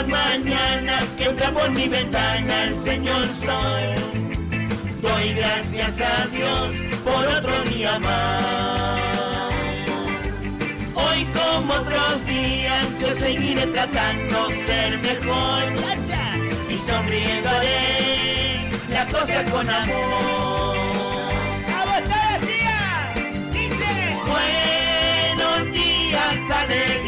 Las mañanas que entra por mi ventana el Señor Sol. Doy gracias a Dios por otro día más. Hoy como otros días yo seguiré tratando ser mejor y sonriendo haré las cosas con amor. ¡Dice! Buenos días, alegría.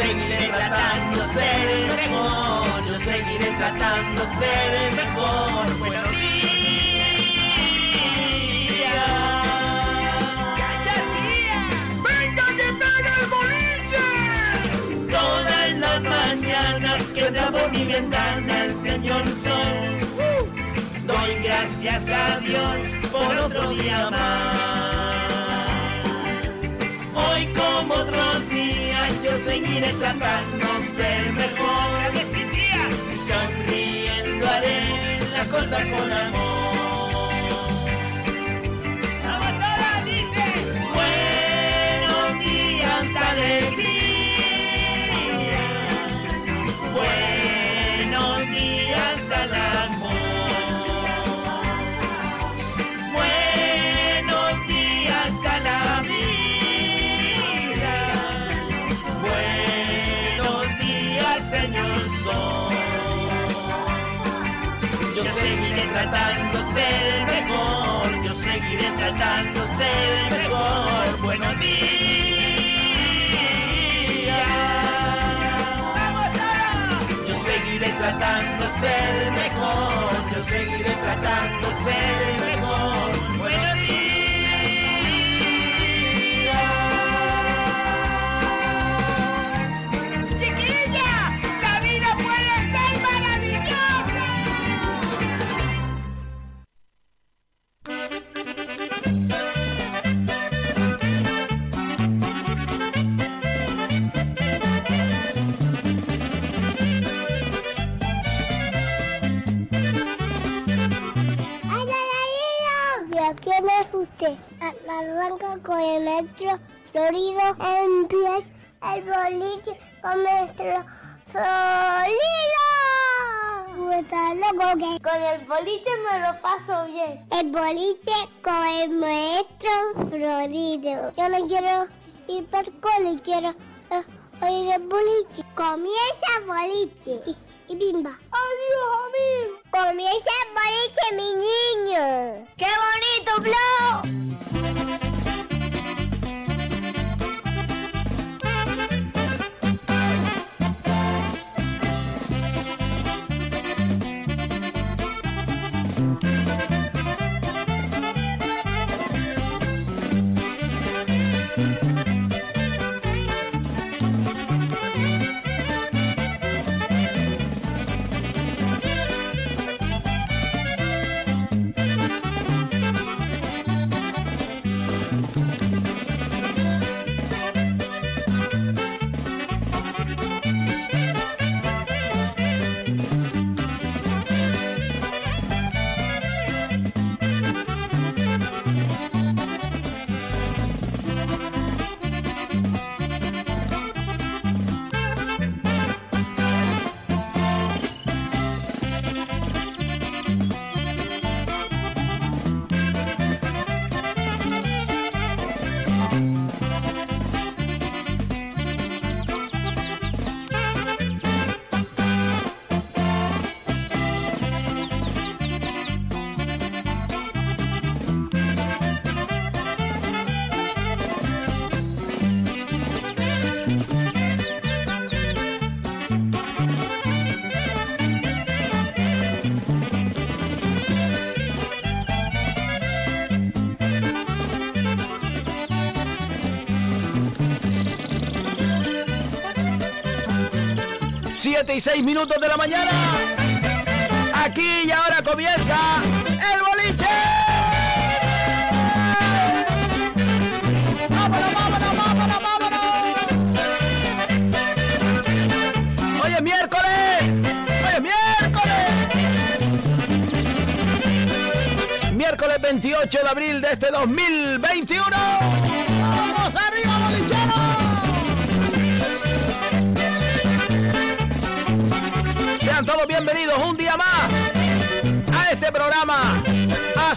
Seguiré tratando de ser el mejor. Yo seguiré tratando de ser el mejor. Buenos días. ¡Venga que pega el boliche! Todas las mañanas que trabo mi ventana el Señor Sol. Doy gracias a Dios por otro día más. Hoy seguiré tratando ser mejor. Y sonriendo haré las cosas con amor. Seguiré tratando de ser el mejor. Buenos días. Yo seguiré tratando de ser el mejor, yo seguiré tratando de ser el mejor. Con el metro florido. Empieza el boliche con nuestro florido. Puta loco que con el boliche me lo paso bien. El boliche con el maestro florido. Yo no quiero ir por cole, quiero eh, oír el boliche. Comienza el boliche. Y, y bimba. Adiós, amigo. Comienza el boliche, mi niño. ¡Qué bonito, Flo! 7 y 6 minutos de la mañana. Aquí y ahora comienza el boliche. ¡Vámonos, vámonos, vámonos, vámonos! ¡Hoy es miércoles! ¡Hoy es miércoles! Miércoles 28 de abril de este 2021.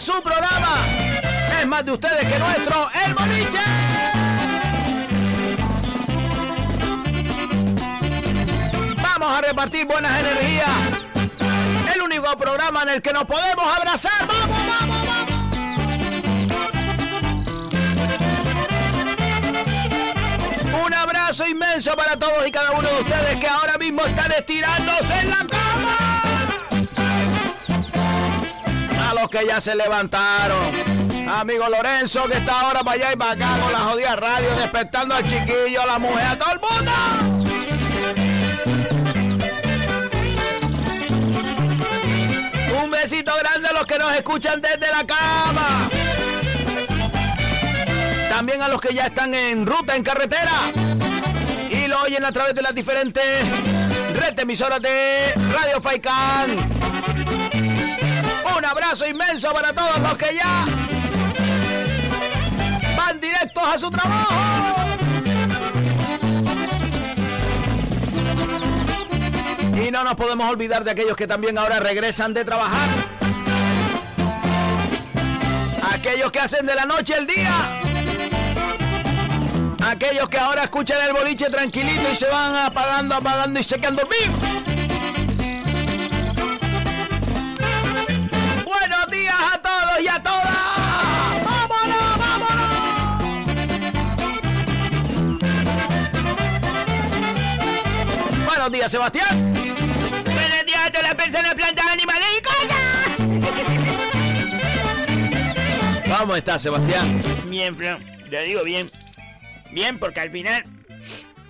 Su programa. Es más de ustedes que nuestro, el boliche. Vamos a repartir buenas energías. El único programa en el que nos podemos abrazar. ¡Vamos, vamos, vamos! Un abrazo inmenso para todos y cada uno de ustedes que ahora mismo están estirándose en la cama. A los que ya se levantaron. Amigo Lorenzo que está ahora para allá y para acá con la jodida radio, despertando al chiquillo, a la mujer, a todo el mundo. Un besito grande a los que nos escuchan desde la cama. También a los que ya están en ruta, en carretera. Y lo oyen a través de las diferentes redes emisoras de Radio Faikán. Un abrazo inmenso para todos los que ya van directos a su trabajo. Y no nos podemos olvidar de aquellos que también ahora regresan de trabajar. Aquellos que hacen de la noche el día. Aquellos que ahora escuchan el boliche tranquilito y se van apagando, apagando y se quedan dormidos. Buenos días, Sebastián. Buenos días a todas las personas, plantas, animales y cosas. ¿Cómo estás, Sebastián? Bien, Fran, te digo bien. Bien, porque al final.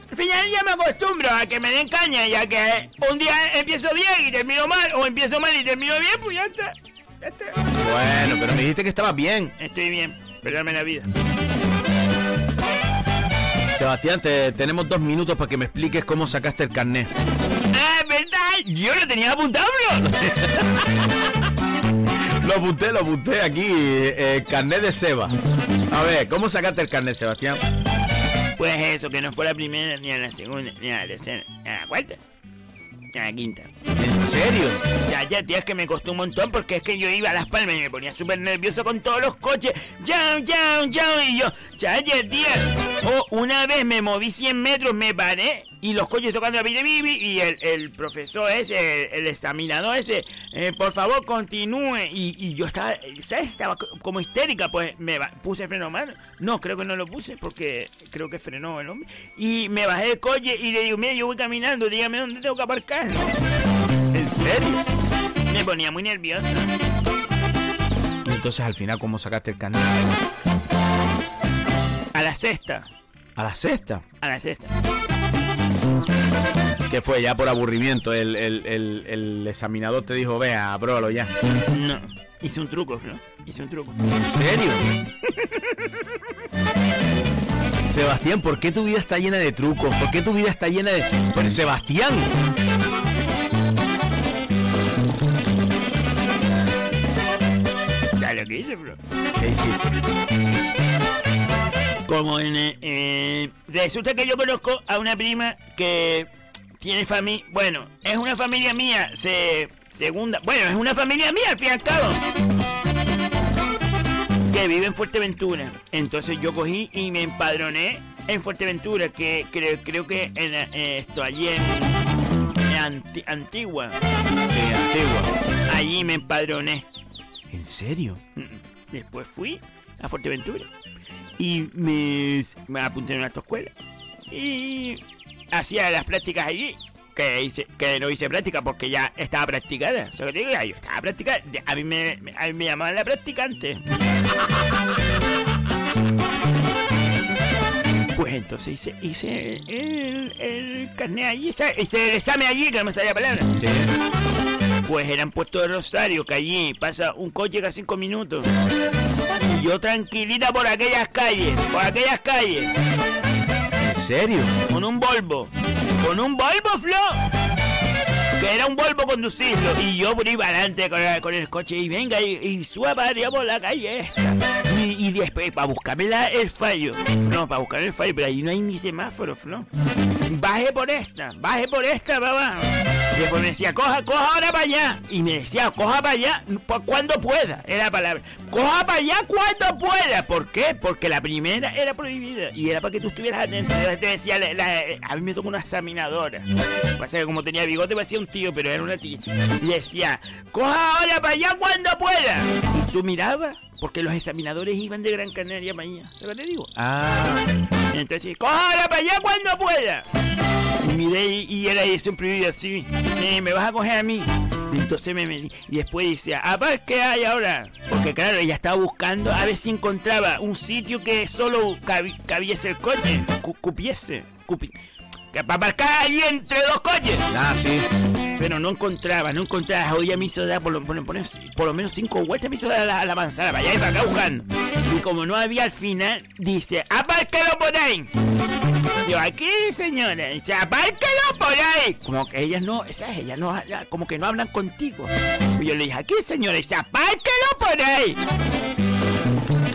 Al final ya me acostumbro a que me den caña, ya que un día empiezo bien y termino mal, o empiezo mal y termino bien, pues ya está. Ya está. Bueno, pero me dijiste que estabas bien. Estoy bien, perdóname la vida. Sebastián, te- tenemos dos minutos para que me expliques cómo sacaste el carnet. Ah, verdad, yo lo tenía apuntado. Lo apunté, lo apunté aquí, eh, carnet de Seba. A ver, ¿cómo sacaste el carnet, Sebastián? Pues eso, que no fue la primera, ni a la segunda, ni a la tercera, ni a la cuarta, ni a la quinta. ¿En serio? Ya, ya, tía, es que me costó un montón porque es que yo iba a Las Palmas y me ponía súper nervioso con todos los coches. Ya, ya, ya, y yo, ya, ya, tía. O una vez me moví 100 metros, me paré y los coches tocando la bibi y el, profesor ese, el, el examinador ese, eh, por favor continúe. Y, yo estaba, ¿sabes? Estaba co- como histérica, pues me puse freno mal. No, creo que no lo puse porque creo que frenó el hombre. Y me bajé del coche y le digo, mira, yo voy caminando, dígame dónde tengo que aparcar. ¿En serio? Me ponía muy nerviosa. Entonces al final, ¿cómo sacaste el carnet? A la sexta. A la sexta. A la sexta. Que fue ya por aburrimiento. El, el- el- el examinador te dijo, vea, apruébalo ya. No. Hice un truco, Flo. Hice un truco. ¿En serio? Sebastián, ¿por qué tu vida está llena de trucos? ¿Por qué tu vida está llena de... Pero Sebastián. ¿Qué hiciste? Como en... eh, eh, resulta que yo conozco a una prima que tiene familia... Bueno, es una familia mía. Se... Segunda... Bueno, es una familia mía, al fin y al cabo. Que vive en Fuerteventura. Entonces yo cogí y me empadroné en Fuerteventura, que creo, creo que en, eh, esto allí en, en Anti- Antigua. Sí, antigua. Allí me empadroné. ¿En serio? Después fui a Fuerteventura y me, me apunté en una autoescuela y hacía las prácticas allí. Que, hice, que no hice práctica porque ya estaba practicada. Eso que te digo, ya yo estaba practicada. A mí me, a mí me llamaban la practicante. Pues entonces hice, hice el, el carnet allí, hice hice el examen allí, que no me salía palabra. Sí. Pues era en Puerto de Rosario, que allí pasa un coche cada cinco minutos. Y yo tranquilita por aquellas calles, por aquellas calles, ¿En serio? con un Volvo. Con un Volvo, Flo. que era un Volvo conducirlo. Y yo por iba adelante con, el- con el coche y venga y, y suba, digamos, la calle esta. Y, y después, para buscarme la- el fallo. No, para buscar el fallo, pero ahí no hay ni semáforo, ¿no? Baje por esta, baje por esta, papá. Y después me decía, coja, coja ahora para allá. Y me decía, coja para allá cuando pueda. Era la palabra. Coja para allá cuando pueda. ¿Por qué? Porque la primera era prohibida. Y era para que tú estuvieras atento. Te decía, la- la- a mí me tocó una examinadora. Pasa que como tenía bigote parecía un tío, pero era una tía. Y decía, coja ahora para allá cuando pueda. Y tú mirabas, porque los examinadores iban de Gran Canaria para allá. ¿Sabes lo que te digo? Ah, Entonces, coja ahora para allá cuando pueda. Y miré y, era siempre vivía así. Sí, me vas a coger a mí. Entonces me. Y después dice, a ver qué hay ahora. Porque claro, ella estaba buscando a ver si encontraba un sitio que solo cabi- cabiese el coche. Cu- cupiese. Cupi que para marcar ahí entre dos coches. ah, sí. Pero no encontraba, no encontraba. Hoy me hizo dar por lo, por lo- por lo- por lo menos cinco vueltas, me hizo dar la, la manzana para allá y para acá buscando. Y como no había al final, dice, apárquelo por ahí. Yo, aquí señora, apárquelo por ahí. Como que ellas no, esas ellas no, como que no hablan contigo. Y yo le dije, aquí señora, apárquelo por ahí.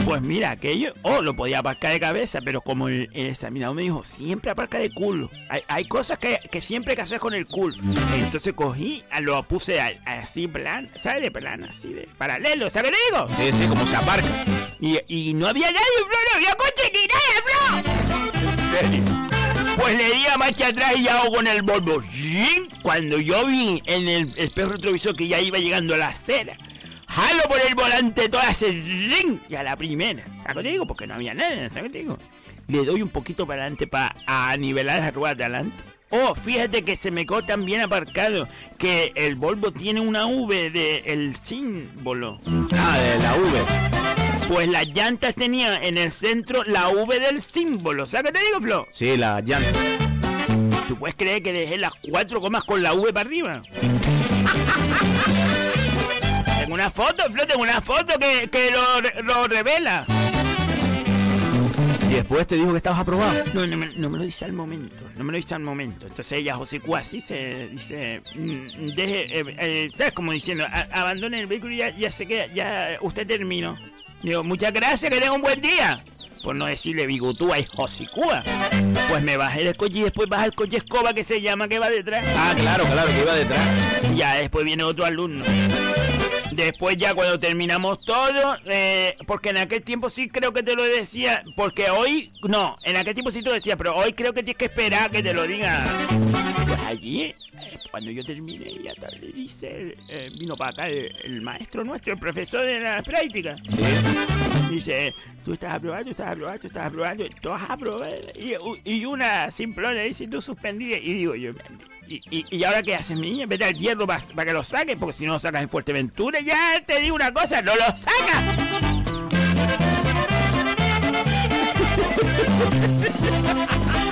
Pues mira, aquello, oh, lo podía aparcar de cabeza, pero como el, el examinador me dijo, siempre aparca de culo. Hay, hay cosas que, que siempre hay que hacer con el culo. Entonces cogí, lo puse a- así plan, ¿sabes? De plan, así de paralelo, ¿sabes digo? Sí, sí, como se aparca. Y, y no había nadie, Flo, no había coche ni nadie, Flo. Pues le di a marcha atrás y hago con el Volvo. Cuando yo vi en el espejo retrovisor que ya iba llegando a la acera, jalo por el volante toda ese ring y a la primera. ¿Sabes qué te digo? Porque no había nada, ¿sabes qué te digo? Le doy un poquito para adelante para nivelar las ruedas de adelante. Oh, fíjate que se me quedó tan bien aparcado que el Volvo tiene una V de el símbolo. Ah, de la V. Pues las llantas tenían en el centro la V del símbolo. ¿Sabes qué te digo, Flo? Sí, la llanta. ¿Tú puedes creer que dejé las cuatro comas con la V para arriba? tengo una foto, Flo, tengo una foto que, que lo, lo revela. Y después te dijo que estabas aprobado. No, no me, no me lo dice al momento, no me lo dice al momento. Entonces ella, José Cu, así se dice, mm, deje, eh, eh, ¿sabes? Como diciendo, "A- abandone el vehículo y ya, ya se queda, ya usted terminó. Digo, muchas gracias, que tenga un buen día. Por no decirle bigotúa y Josicúa. Pues me bajé del coche y después baja el coche escoba que se llama que va detrás. Ah, claro, claro, que iba detrás. Ya después viene otro alumno. Después ya cuando terminamos todo, eh, porque en aquel tiempo sí creo que te lo decía, porque hoy, no, en aquel tiempo sí te lo decía, pero hoy creo que tienes que esperar que te lo diga. Allí, cuando yo terminé, ya tarde, dice, eh, vino para acá el, el maestro nuestro, el profesor de la práctica. Dice, tú estás aprobado, tú estás aprobado, tú estás aprobado, tú vas a aprobar. Y, y una simplona dice, tú suspendida. Y digo yo, ¿y, y, y ahora qué haces, niña? Vete al hierro para, que lo saques, porque si no lo sacas en Fuerteventura, ya te digo una cosa, no lo sacas.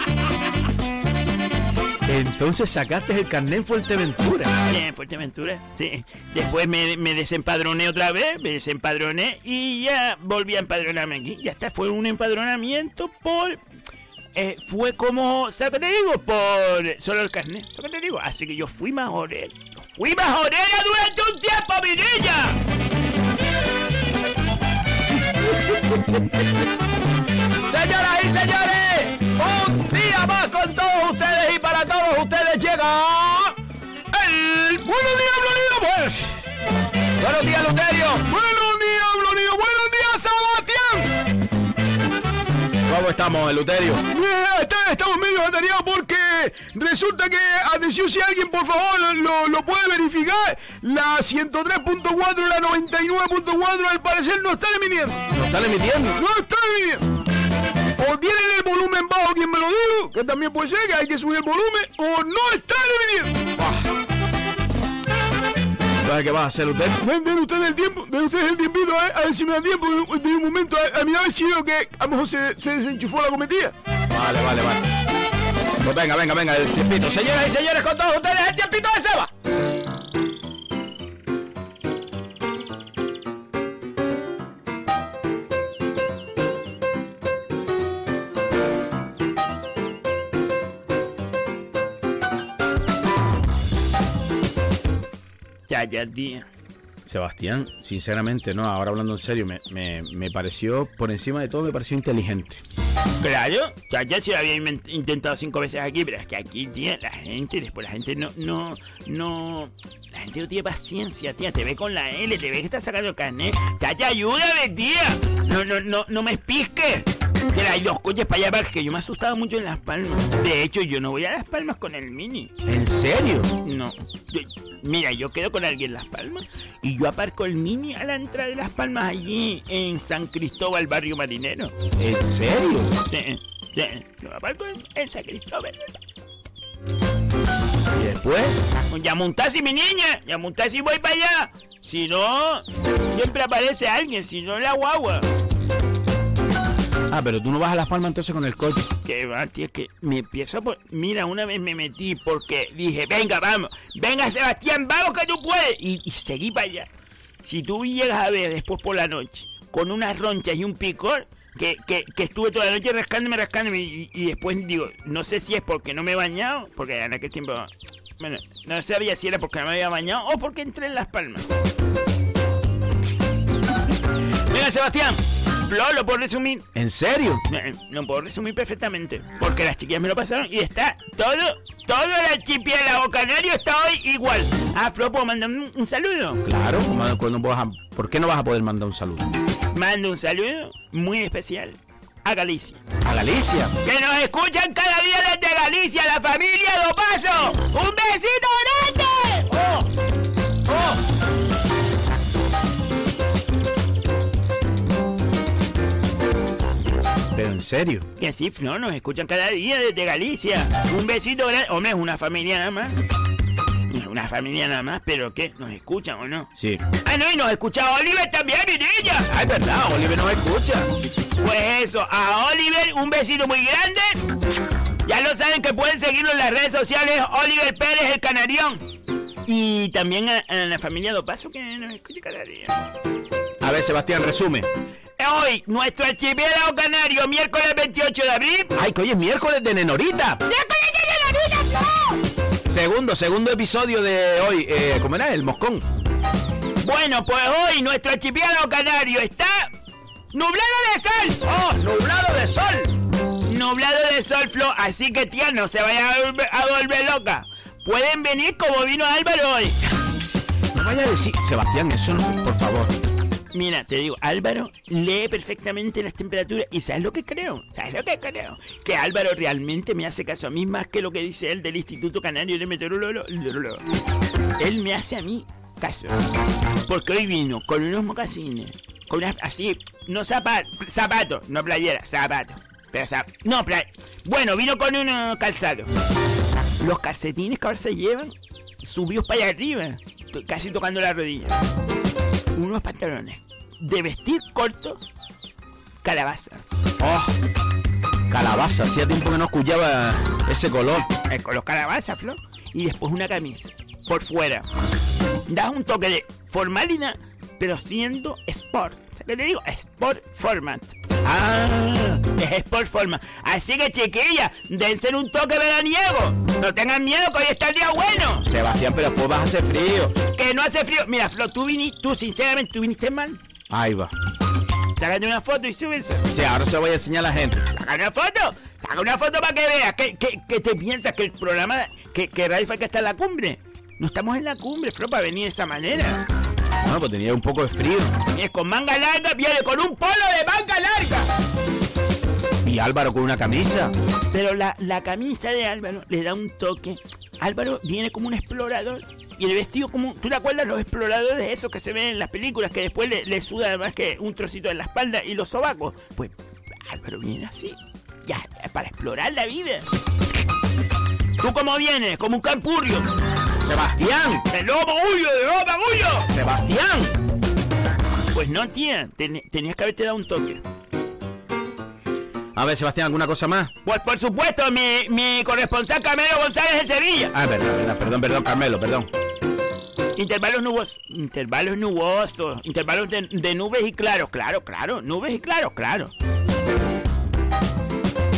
Entonces sacaste el carnet en Fuerteventura. Sí, en Fuerteventura, sí. Después me, me desempadroné otra vez, me desempadroné y ya volví a empadronarme aquí. Ya está, fue un empadronamiento por... eh, fue como, ¿sabes qué te digo? Por solo el carnet, ¿sabes qué te digo? Así que yo fui majorero. ¡Fui majorera durante un tiempo, mi niña! Señoras y señores, un día más con todos ustedes y para todos ustedes llega el Buenos días, Florido, pues. Buenos días, Luterio. Buenos días, Florido. Buenos días, Sebastián. ¿Cómo estamos, Luterio? estamos medio atareados porque resulta que, atención, si alguien por favor lo, lo puede verificar, la 103.4 la 99.4 al parecer no están emitiendo. ¿No están emitiendo? No están emitiendo. O tienen el volumen bajo, quien me lo dijo, que también puede ser que hay que subir el volumen, o no están emitiendo. ¿Sabes qué va a hacer usted? Den ustedes el tiempo, den ustedes el tiempito, a, a ver si me dan tiempo de, un- momento, a, a mirar a ver si veo que a lo mejor se, se desenchufó la cometida. Vale, vale, vale. Pues venga, venga, venga, el tiempito. Señoras y señores, con todos ustedes, el tiempito de Seba. Ya, ya, tía. Sebastián, sinceramente, no, ahora hablando en serio, me, me, me pareció, por encima de todo, me pareció inteligente. Claro, ya, ya se lo había intentado cinco veces aquí, pero es que aquí, tía, la gente, después la gente no, no, no, la gente no tiene paciencia, tía, te ve con la L, te ve que está sacando carnet, ya, ya, ayúdame, tía, no, no, no, no me espisques. Mira, hay dos coches para allá, que yo me asustaba mucho en Las Palmas. De hecho, yo no voy a Las Palmas con el Mini. ¿En serio? No. Mira, yo quedo con alguien en Las Palmas y yo aparco el Mini a la entrada de Las Palmas allí en San Cristóbal, barrio marinero. ¿En serio? Sí, sí, yo aparco en, en San Cristóbal. ¿Y después? Ya montás y mi niña, ya montás y voy para allá. Si no, siempre aparece alguien, si no la guagua. Ah, pero tú no vas a Las Palmas entonces con el coche. Que va, tío, que me empiezo por... Mira, una vez me metí porque dije, venga, vamos, venga Sebastián, vamos que tú puedes. Y, seguí para allá. Si tú llegas a ver después por la noche, con unas ronchas y un picor, que, que, estuve toda la noche rascándome, rascándome, y, y después digo, no sé si es porque no me he bañado, porque en aquel tiempo... Bueno, no sabía si era porque no me había bañado o porque entré en Las Palmas. Mira, Sebastián, Flo, lo puedo resumir. ¿En serio? Eh, Lo puedo resumir perfectamente. Porque las chiquillas me lo pasaron y está todo, todo el archipiélago canario está hoy igual. Ah, Flo, ¿puedo mandar un, un saludo? Claro, cuando a- ¿por qué no vas a poder mandar un saludo? Mando un saludo muy especial a Galicia. A Galicia. Que nos escuchan cada día desde Galicia, la familia Do Paso. ¡Un besito grande! Pero en serio. Que sí, Flo, nos escuchan cada día desde Galicia. Un besito grande. Hombre, es una familia nada más. Es una familia nada más, pero ¿qué? ¿Nos escuchan o no? Sí. Ah, no, y nos escucha Oliver también, mi niña. Ah, es verdad, Oliver nos escucha. Pues eso, a Oliver un besito muy grande. Ya lo saben que pueden seguirlo en las redes sociales, Oliver Pérez, el Canarión. Y también a, a la familia Do Paso que nos escucha cada día. A ver, Sebastián, resume. Hoy, nuestro archipiélago canario, miércoles 28 de abril. ¡Ay, que hoy es miércoles de Nenorita! ¡Miércoles de Nenorita, Flo! Segundo, segundo episodio de hoy. Eh, ¿Cómo era? El moscón. Bueno, pues hoy nuestro archipiélago canario está nublado de sol. ¡Oh, nublado de sol! Nublado de sol, Flo, así que tía, no se vaya a volver, a volver loca. Pueden venir como vino Álvaro hoy. No vaya a decir, Sebastián, eso no, por favor. Mira, te digo, Álvaro lee perfectamente las temperaturas y ¿sabes lo que creo? ¿Sabes lo que creo? Que Álvaro realmente me hace caso a mí más que lo que dice él del Instituto Canario de Meteorología. Él me hace a mí caso. Porque hoy vino con unos mocasines, con así, no zapatos, zapatos, no playera, zapatos. Pero zap- no, play. Bueno, vino con unos calzados. Los calcetines que ahora se llevan, subidos para allá arriba, casi tocando la rodilla unos pantalones de vestir corto, calabaza. ¡Oh! Calabaza, hacía tiempo que no escuchaba ese color. Con los calabazas, Flor. Y después una camisa por fuera. Das un toque de formalidad, pero siendo sport. ¿Qué te digo? Sport format. ¡Ah! Es sport format. Así que, chiquilla, dense un toque veraniego. No tengan miedo que hoy está el día bueno. Sebastián, pero después vas a hacer frío. Que no hace frío. Mira, Flor, tú viniste, tú sinceramente, tú viniste mal. Ahí va. Sácate una foto y súbese. Sí, ahora se lo voy a enseñar a la gente. Saca una foto, saca una foto para que veas. ¿Qué, qué, qué te piensas que el programa, que, que Radio Falca está en la cumbre? No estamos en la cumbre, Flo, para venir de esa manera. Bueno, pues tenía un poco de frío. Vienes con manga larga, viene con un polo de manga larga. Y Álvaro con una camisa. Pero la, la camisa de Álvaro le da un toque. Álvaro viene como un explorador. Y el vestido como... ¿Tú te acuerdas los exploradores esos que se ven en las películas? Que después le, le suda además que un trocito en la espalda y los sobacos. Pues Álvaro viene así. Ya, para explorar la vida. ¿Tú cómo vienes? Como un campurrio. ¡Sebastián! ¡De lobo huyo, de lobo huyo! ¡Sebastián! Pues no, tía. ten- tenías que haberte dado un toque. A ver, Sebastián, ¿alguna cosa más? Pues por supuesto, mi, mi corresponsal Camilo González de Sevilla. Ah, verdad, verdad. Perdón, perdón, Carmelo, perdón. Intervalos nubosos. Intervalos nubosos. Intervalos de, de nubes y claros. Claro, claro. Nubes y claros, claro.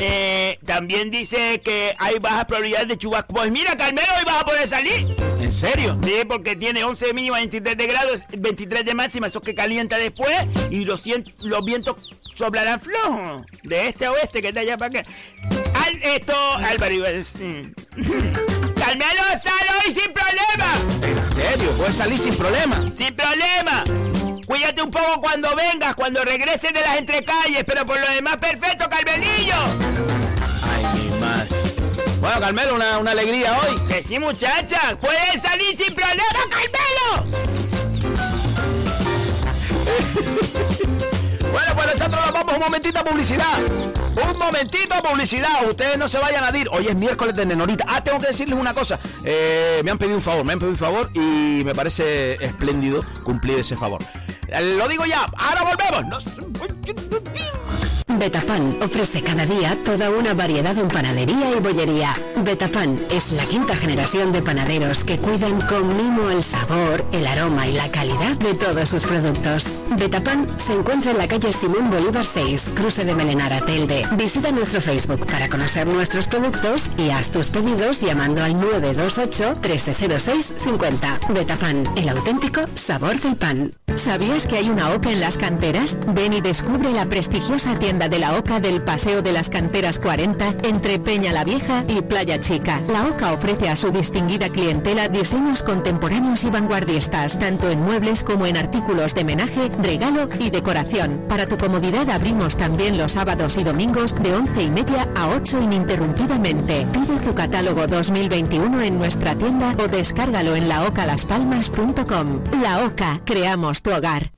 Eh, también dice que hay bajas probabilidades de chubasco. Pues mira, Carmelo, hoy vas a poder salir. ¿En serio? Sí, porque tiene 11 de mínima, 23 de grados, 23 de máxima, eso que calienta después. Y los, los vientos soplarán flojos. De este a oeste, que está allá para acá. Al, esto, Álvaro iba a decir. Carmelo, sal hoy sin problema. ¿En serio? ¿Puedes salir sin problema? Sin problema. Cuídate un poco cuando vengas, cuando regreses de las entrecalles, pero por lo demás, perfecto, Carmelillo. Bueno, Carmelo, una, una alegría hoy. Que sí, muchacha. Puedes salir sin problema, Carmelo. bueno, pues nosotros nos vamos un momentito a publicidad. Un momentito a publicidad. Ustedes no se vayan a ir. Hoy es miércoles de Nenorita. Ah, tengo que decirles una cosa. Eh, me han pedido un favor, me han pedido un favor y me parece espléndido cumplir ese favor. Lo digo ya, ahora volvemos. Betapan ofrece cada día toda una variedad en panadería y bollería. Betapan es la quinta generación de panaderos que cuidan con mimo el sabor, el aroma y la calidad de todos sus productos. Betapan se encuentra en la calle Simón Bolívar 6, cruce de Melenara Telde. Visita nuestro Facebook para conocer nuestros productos y haz tus pedidos llamando al 928 1306 50. Betapan, el auténtico sabor del pan. ¿Sabías que hay una OCA en las canteras? Ven y descubre la prestigiosa tienda de la OCA del Paseo de las Canteras 40 entre Peña la Vieja y Playa Chica. La OCA ofrece a su distinguida clientela diseños contemporáneos y vanguardistas, tanto en muebles como en artículos de menaje, regalo y decoración. Para tu comodidad abrimos también los sábados y domingos de 11 y media a 8 ininterrumpidamente. Pide tu catálogo 2021 en nuestra tienda o descárgalo en laocalaspalmas.com. La OCA, creamos tu hogar.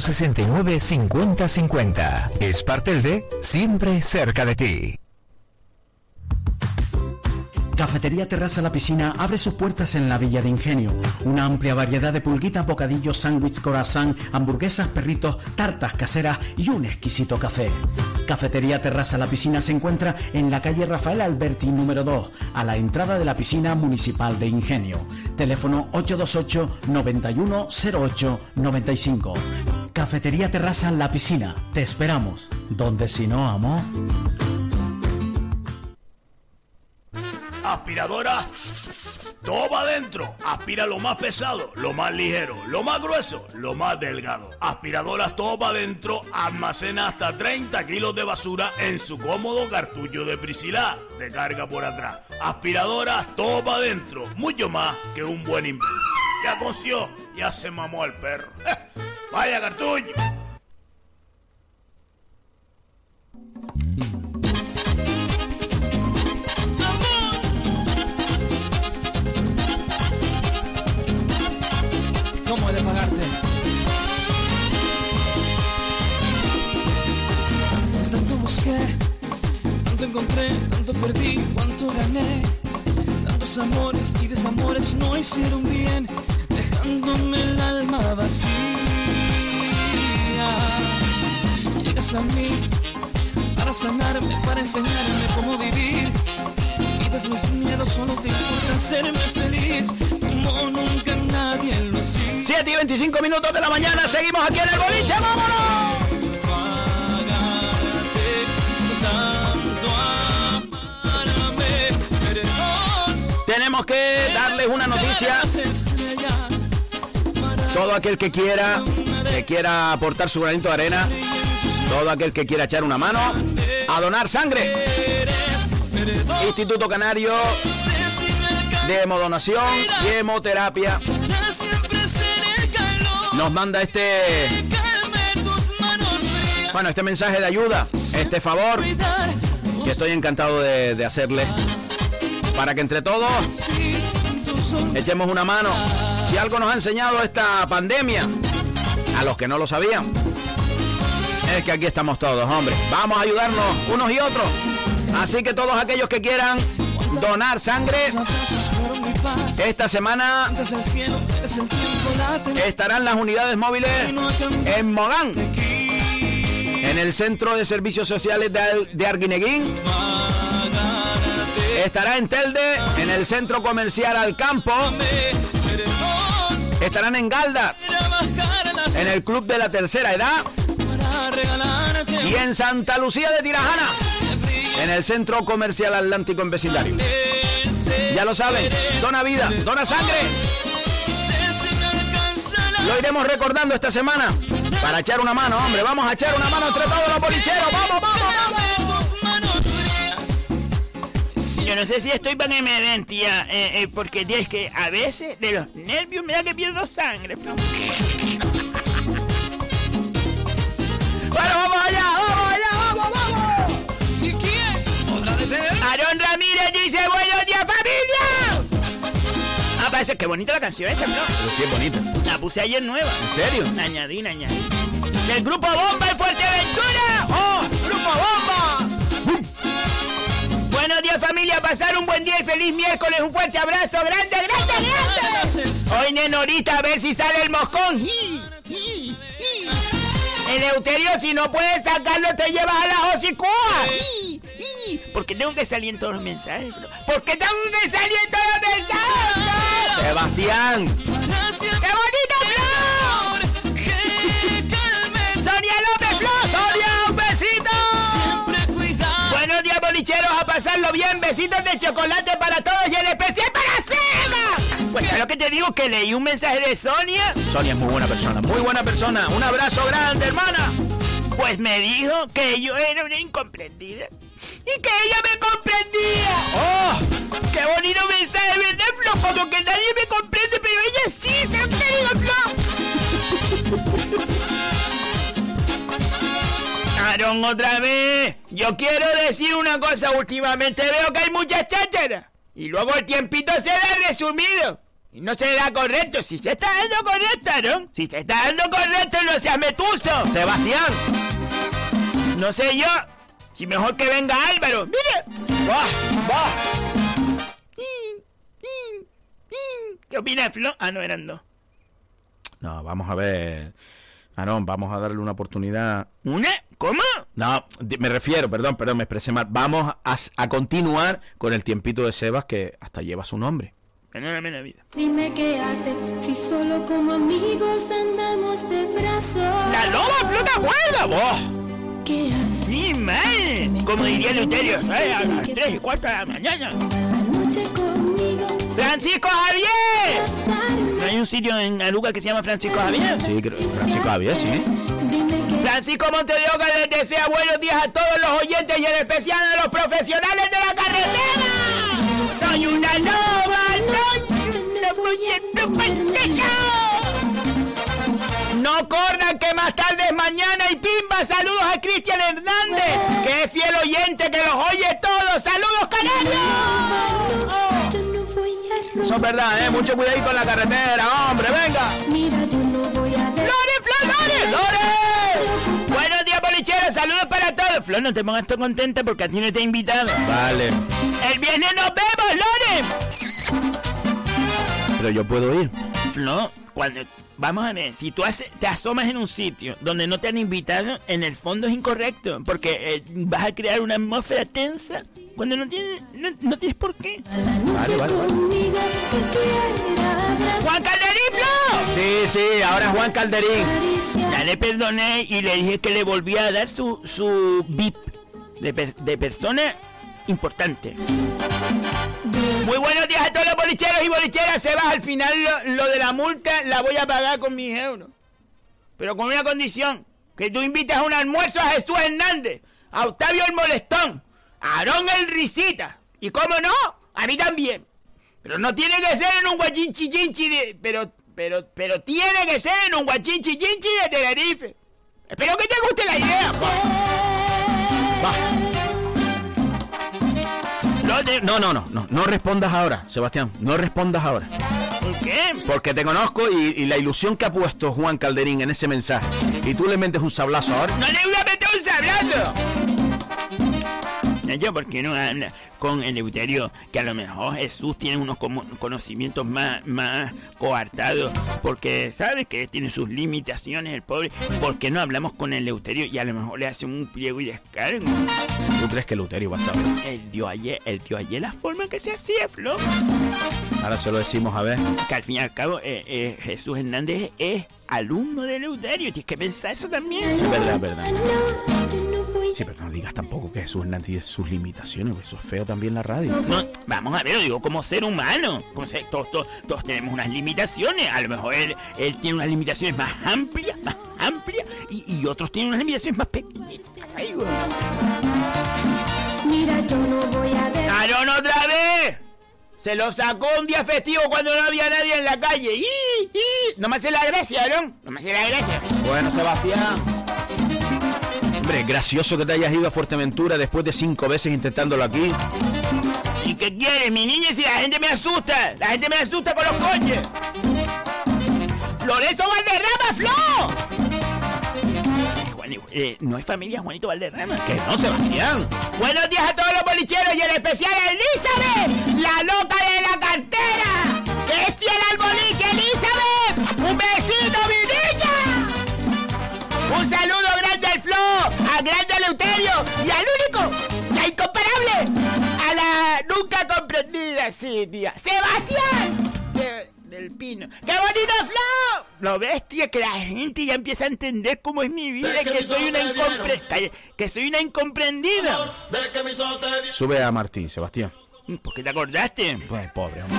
69 50 50. Es parte de siempre cerca de ti. Cafetería Terraza La Piscina abre sus puertas en la Villa de Ingenio. Una amplia variedad de pulguitas, bocadillos, sándwiches, corazón, hamburguesas, perritos, tartas caseras y un exquisito café. Cafetería Terraza La Piscina se encuentra en la calle Rafael Alberti número 2, a la entrada de la piscina municipal de Ingenio. Teléfono 828 9108 95. Cafetería Terraza La Piscina. Te esperamos. Donde si no, amo. Aspiradora, todo va adentro. Aspira lo más pesado, lo más ligero, lo más grueso, lo más delgado. Aspiradoras todo va adentro, almacena hasta 30 kilos de basura en su cómodo cartucho de Priscila, de carga por atrás. Aspiradoras todo va adentro, mucho más que un buen invento. Ya coció, ya se mamó el perro. Vaya cartucho. ¿Cómo he de pagarte? Tanto busqué, tanto encontré, tanto perdí, cuánto gané. Tantos amores y desamores no hicieron bien, dejándome el alma vacía. A mí para sanarme, para enseñarme cómo vivir. Quitas mis miedos, solo te importa hacerme feliz, como nunca nadie lo hacía. 7 y 25 minutos de la mañana, seguimos aquí en el boliche, vámonos. Tenemos que darles una noticia. Todo aquel que quiera, que quiera aportar su granito de arena, todo aquel que quiera echar una mano, a donar sangre. Instituto Canario de Hemodonación y Hemoterapia nos manda este bueno este mensaje de ayuda este favor que estoy encantado de, de hacerle para que entre todos echemos una mano si algo nos ha enseñado esta pandemia a los que no lo sabían es que aquí estamos todos hombre vamos a ayudarnos unos y otros Así que todos aquellos que quieran donar sangre, esta semana estarán las unidades móviles en Mogán, en el Centro de Servicios Sociales de, Arguineguín. Estará en Telde, en el Centro Comercial Alcampo. Estarán en Galda, en el Club de la Tercera Edad. Y en Santa Lucía de Tirajana, en el Centro Comercial Atlántico en vecindario. Ya lo saben, dona vida, dona sangre. Lo iremos recordando esta semana para echar una mano, hombre. Vamos a echar una mano entre todos los bolicheros. ¡Vamos, vamos, vamos! Yo no sé si estoy para que me den, tía, eh, eh, porque tía, es que a veces de los nervios me da que pierdo sangre. Flo. Bueno, vamos allá, vamos allá, vamos, vamos. ¿Y quién? ¿Otra de Aarón Ramírez dice, buenos días, familia. Ah, parece que bonita la canción esta, ¿no? Pero sí es bonita. La puse ayer nueva. ¿En serio? Añadí, añadí. Del grupo Bomba en Fuerteventura. ¡Oh! ¡Grupo Bomba! Buenos días familia, pasar un buen día y feliz miércoles, un fuerte abrazo, grande, grande, grande. Hoy Nenorita, a ver si sale el moscón. Eleuterio, si no puedes sacarlo, te llevas a la hocicúa. Ji, ji. ¿Por qué tengo que salir en todos los mensajes, bro? ¿Por qué tengo que salir en todos los mensajes? Sebastián. ¡Qué bonito, Flo! Sonia López, Flo, Sonia, un besito. Buenos días, bolicheros, a pasarlo bien. Besitos de chocolate para todos y en especial. Pues es lo que te digo, que leí un mensaje de Sonia. Sonia es muy buena persona, muy buena persona. Un abrazo grande, hermana. Pues me dijo que yo era una incomprendida. Y que ella me comprendía. ¡Oh! ¡Qué bonito mensaje, ¿verdad, Flo? Como que nadie me comprende, pero ella sí, siempre digo, Flo. Aaron, otra vez. Yo quiero decir una cosa. Últimamente veo que hay muchas chácharas. Y luego el tiempito se da resumido. Y no se da correcto. Si se está dando correcto, Aaron. Si se está dando correcto, no seas metuso. Sebastián. No sé yo. Si mejor que venga Álvaro. ¡Mire! Va, va. ¿Qué opina Flo? Ah, no, eran dos. No, vamos a ver. Aarón, vamos a darle una oportunidad. ¿Una? ¿Cómo? No, me refiero, perdón, perdón, me expresé mal. Vamos a, a continuar con el tiempito de Sebas que hasta lleva su nombre. Perdóname la vida. Dime qué hacer si solo como amigos andamos de brazos. ¡La loba flota cuerda! ¡Vos! ¿Qué hacer? Sí, mal. Como diría Luterio, ¿sabes? a las 3 y 4 de la mañana. Conmigo. ¡Francisco Javier! pasarme. ¿No hay un sitio en Aruga que se llama Francisco Javier? Sí, creo, Francisco Javier, sí. Francisco Montedioca les desea buenos días a todos los oyentes y en especial a los profesionales de la carretera. Soy una loba, no, no corran que más tarde es mañana y pimba. Saludos a Cristian Hernández, que es fiel oyente que los oye todos. Saludos, canarios. Eso es verdad, ¿eh? Mucho cuidadito en la carretera, hombre, venga. Bolicheros. Saludos para todos. Flor, no te pongas tan contenta porque a ti no te he invitado. Vale. El viernes nos vemos, Lore. Pero yo puedo ir. Flor, cuando... Vamos a ver, si tú hace- te asomas en un sitio donde no te han invitado, en el fondo es incorrecto, porque eh, vas a crear una atmósfera tensa cuando no tienes, no, no tienes por qué. Vale. ¡Juan Calderín! Sí, sí, ahora Juan Calderín. Ya le perdoné y le dije que le volvía a dar su, su VIP de, per- de persona importante. Muy buenos días a todos los bolicheros y bolicheras. Se va al final lo, de la multa, la voy a pagar con mis euros. Pero con una condición: que tú invites a un almuerzo a Jesús Hernández, a Octavio el Molestón, a Aarón el Risita. Y cómo no, a mí también. Pero no tiene que ser en un guachinchi chinchi de. Pero, pero, pero tiene que ser en un guachinchi chinchi de Tenerife. Espero que te guste la idea. Te- No, no, no, no, no respondas ahora, Sebastián, no respondas ahora. ¿Por qué? Porque te conozco y, y la ilusión que ha puesto Juan Calderín en ese mensaje. Y tú le metes un sablazo ahora. ¡No le voy a meter un sablazo! Yo, ¿por qué no habla con Eleuterio? Que a lo mejor Jesús tiene unos conocimientos más, más coartados, porque sabe que tiene sus limitaciones el pobre. ¿Por qué no hablamos con Eleuterio y a lo mejor le hace un pliego y descargo? ¿Tú crees que Eleuterio va a saber? Él dio ayer, él dio ayer la forma que se hacía, Flo. Ahora se lo decimos a ver. Que al fin y al cabo, eh, eh, Jesús Hernández es alumno de Eleuterio. Tienes que pensar eso también. Es verdad, verdad. Sí, pero no digas tampoco que Jesús Hernández tiene sus limitaciones, porque eso es feo también la radio. No, vamos a ver, lo digo como ser humano. Como ser- todos, todos- todos tenemos unas limitaciones. A lo mejor él, él tiene unas limitaciones más amplias, más amplias, y, y otros tienen unas limitaciones más pequeñitas. Ay, güey. Mira, yo no voy a ver. ¡Aarón otra vez! Se lo sacó un día festivo cuando no había nadie en la calle. ¡Y! ¡Y! No me hace la gracia, Aarón. No me hace la gracia. Bueno, Sebastián. Hombre, gracioso que te hayas ido a Fuerteventura después de cinco veces intentándolo aquí. ¿Y qué quieres, mi niña? Si la gente me asusta. La gente me asusta con los coches. ¡Lorenzo Valderrama, Flo! Juan- eh, no es familia Juanito Valderrama. Que no, Sebastián. Buenos días a todos los bolicheros y en especial a Elizabeth, la loca de la cartera, que es fiel al boliche, al grande Eleuterio y al único, la incomparable, a la nunca comprendida Silvia. Sebastián de- del Pino. ¡Qué bonito Flo! Lo bestia que la gente ya empieza a entender cómo es mi vida, que soy una incompre- que soy una incomprendida. Sube a Martín, Sebastián. ¿Por qué te acordaste? Pues pobre hombre.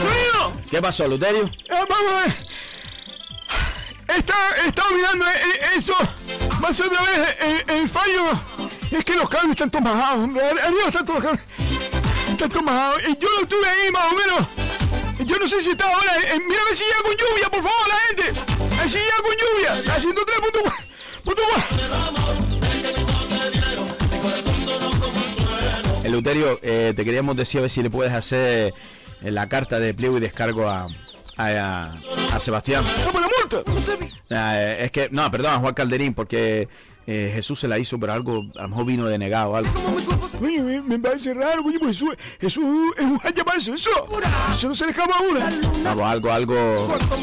¡Ruido! ¿Qué pasó, Luterio? Eh, vamos a ver. Estaba mirando eh, eh, eso. Más otra vez el, el fallo. Es que los cables están todos. Ar- Arriba están todos los cables. Están todos majados. Y yo lo estuve ahí más o menos. Yo no sé si está ahora. eh, mira a ver si llega con lluvia, por favor, la gente. A ver si llega con lluvia. 103.4. punto Eleuterio, eh, te queríamos decir a ver si le puedes hacer eh, la carta de pliego y descargo a, a, a- Sebastián. ¡Vamos la multa! Ah, eh, es que, no, perdón, a Juan Calderín, porque eh, Jesús se la hizo, pero algo, a lo mejor vino denegado o algo. Oye, me, me parece raro, oye, pues Jesús, Jesús es un llamarse eso. Eso no se le escapa a una. Vamos, algo, algo.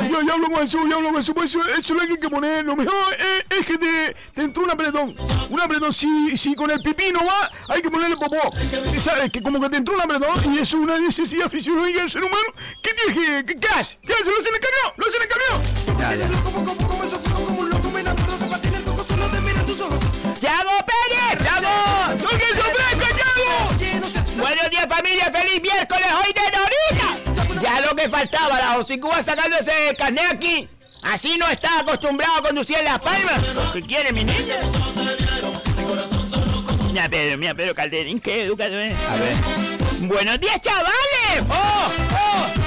Yo, yo hablo con Jesús, yo hablo con Jesús, pues eso, eso lo hay que poner. Lo mejor es, es que te, te entró un apretón. Un apretón, si, si con el pipí no va, hay que ponerle popó. Sabes que como que te entró un apretón y eso es una necesidad fisiológica del ser humano. ¿Qué tienes que, qué, qué haces? ¿Qué haces? ¿Lo se le cambió? ¿Lo se le cambió? Ya, ya. ¡Chago Pérez! ¡Chago! ¡No que sorprenda, Chago! Buenos días, familia. ¡Feliz miércoles! ¡Hoy de Norita! Ya lo que faltaba, la Josicúa sacando ese carnet aquí. Así no está acostumbrado a conducir en Las Palmas. ¿Qué quiere, mi niña? Mira, Pedro, mira, Pedro Calderín, qué educado es. A ver. ¡Buenos días, chavales! ¡Oh! ¡Oh!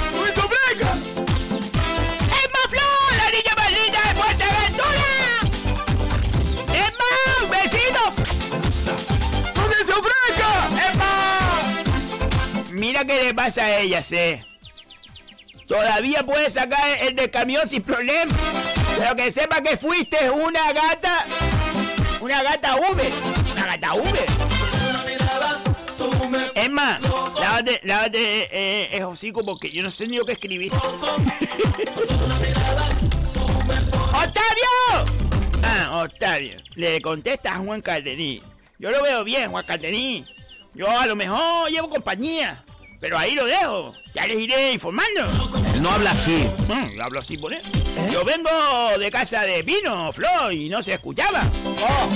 Mira qué le pasa a ella, sé. Todavía puedes sacar el del camión sin problema. Pero que sepa que fuiste una gata. Una gata Uber. Una gata Uber. Es más, lávate, lávate eh, el hocico porque yo no sé ni lo que escribí. ¡Octavio! Ah, Octavio. Le contesta a Juan Calderín. Yo lo veo bien, Juan Calderín. Yo a lo mejor llevo compañía. Pero ahí lo dejo. Ya les iré informando. Él no habla así. Mm, yo hablo así por él. Yo vengo de casa de Pino, Flor, y no se escuchaba. Oh,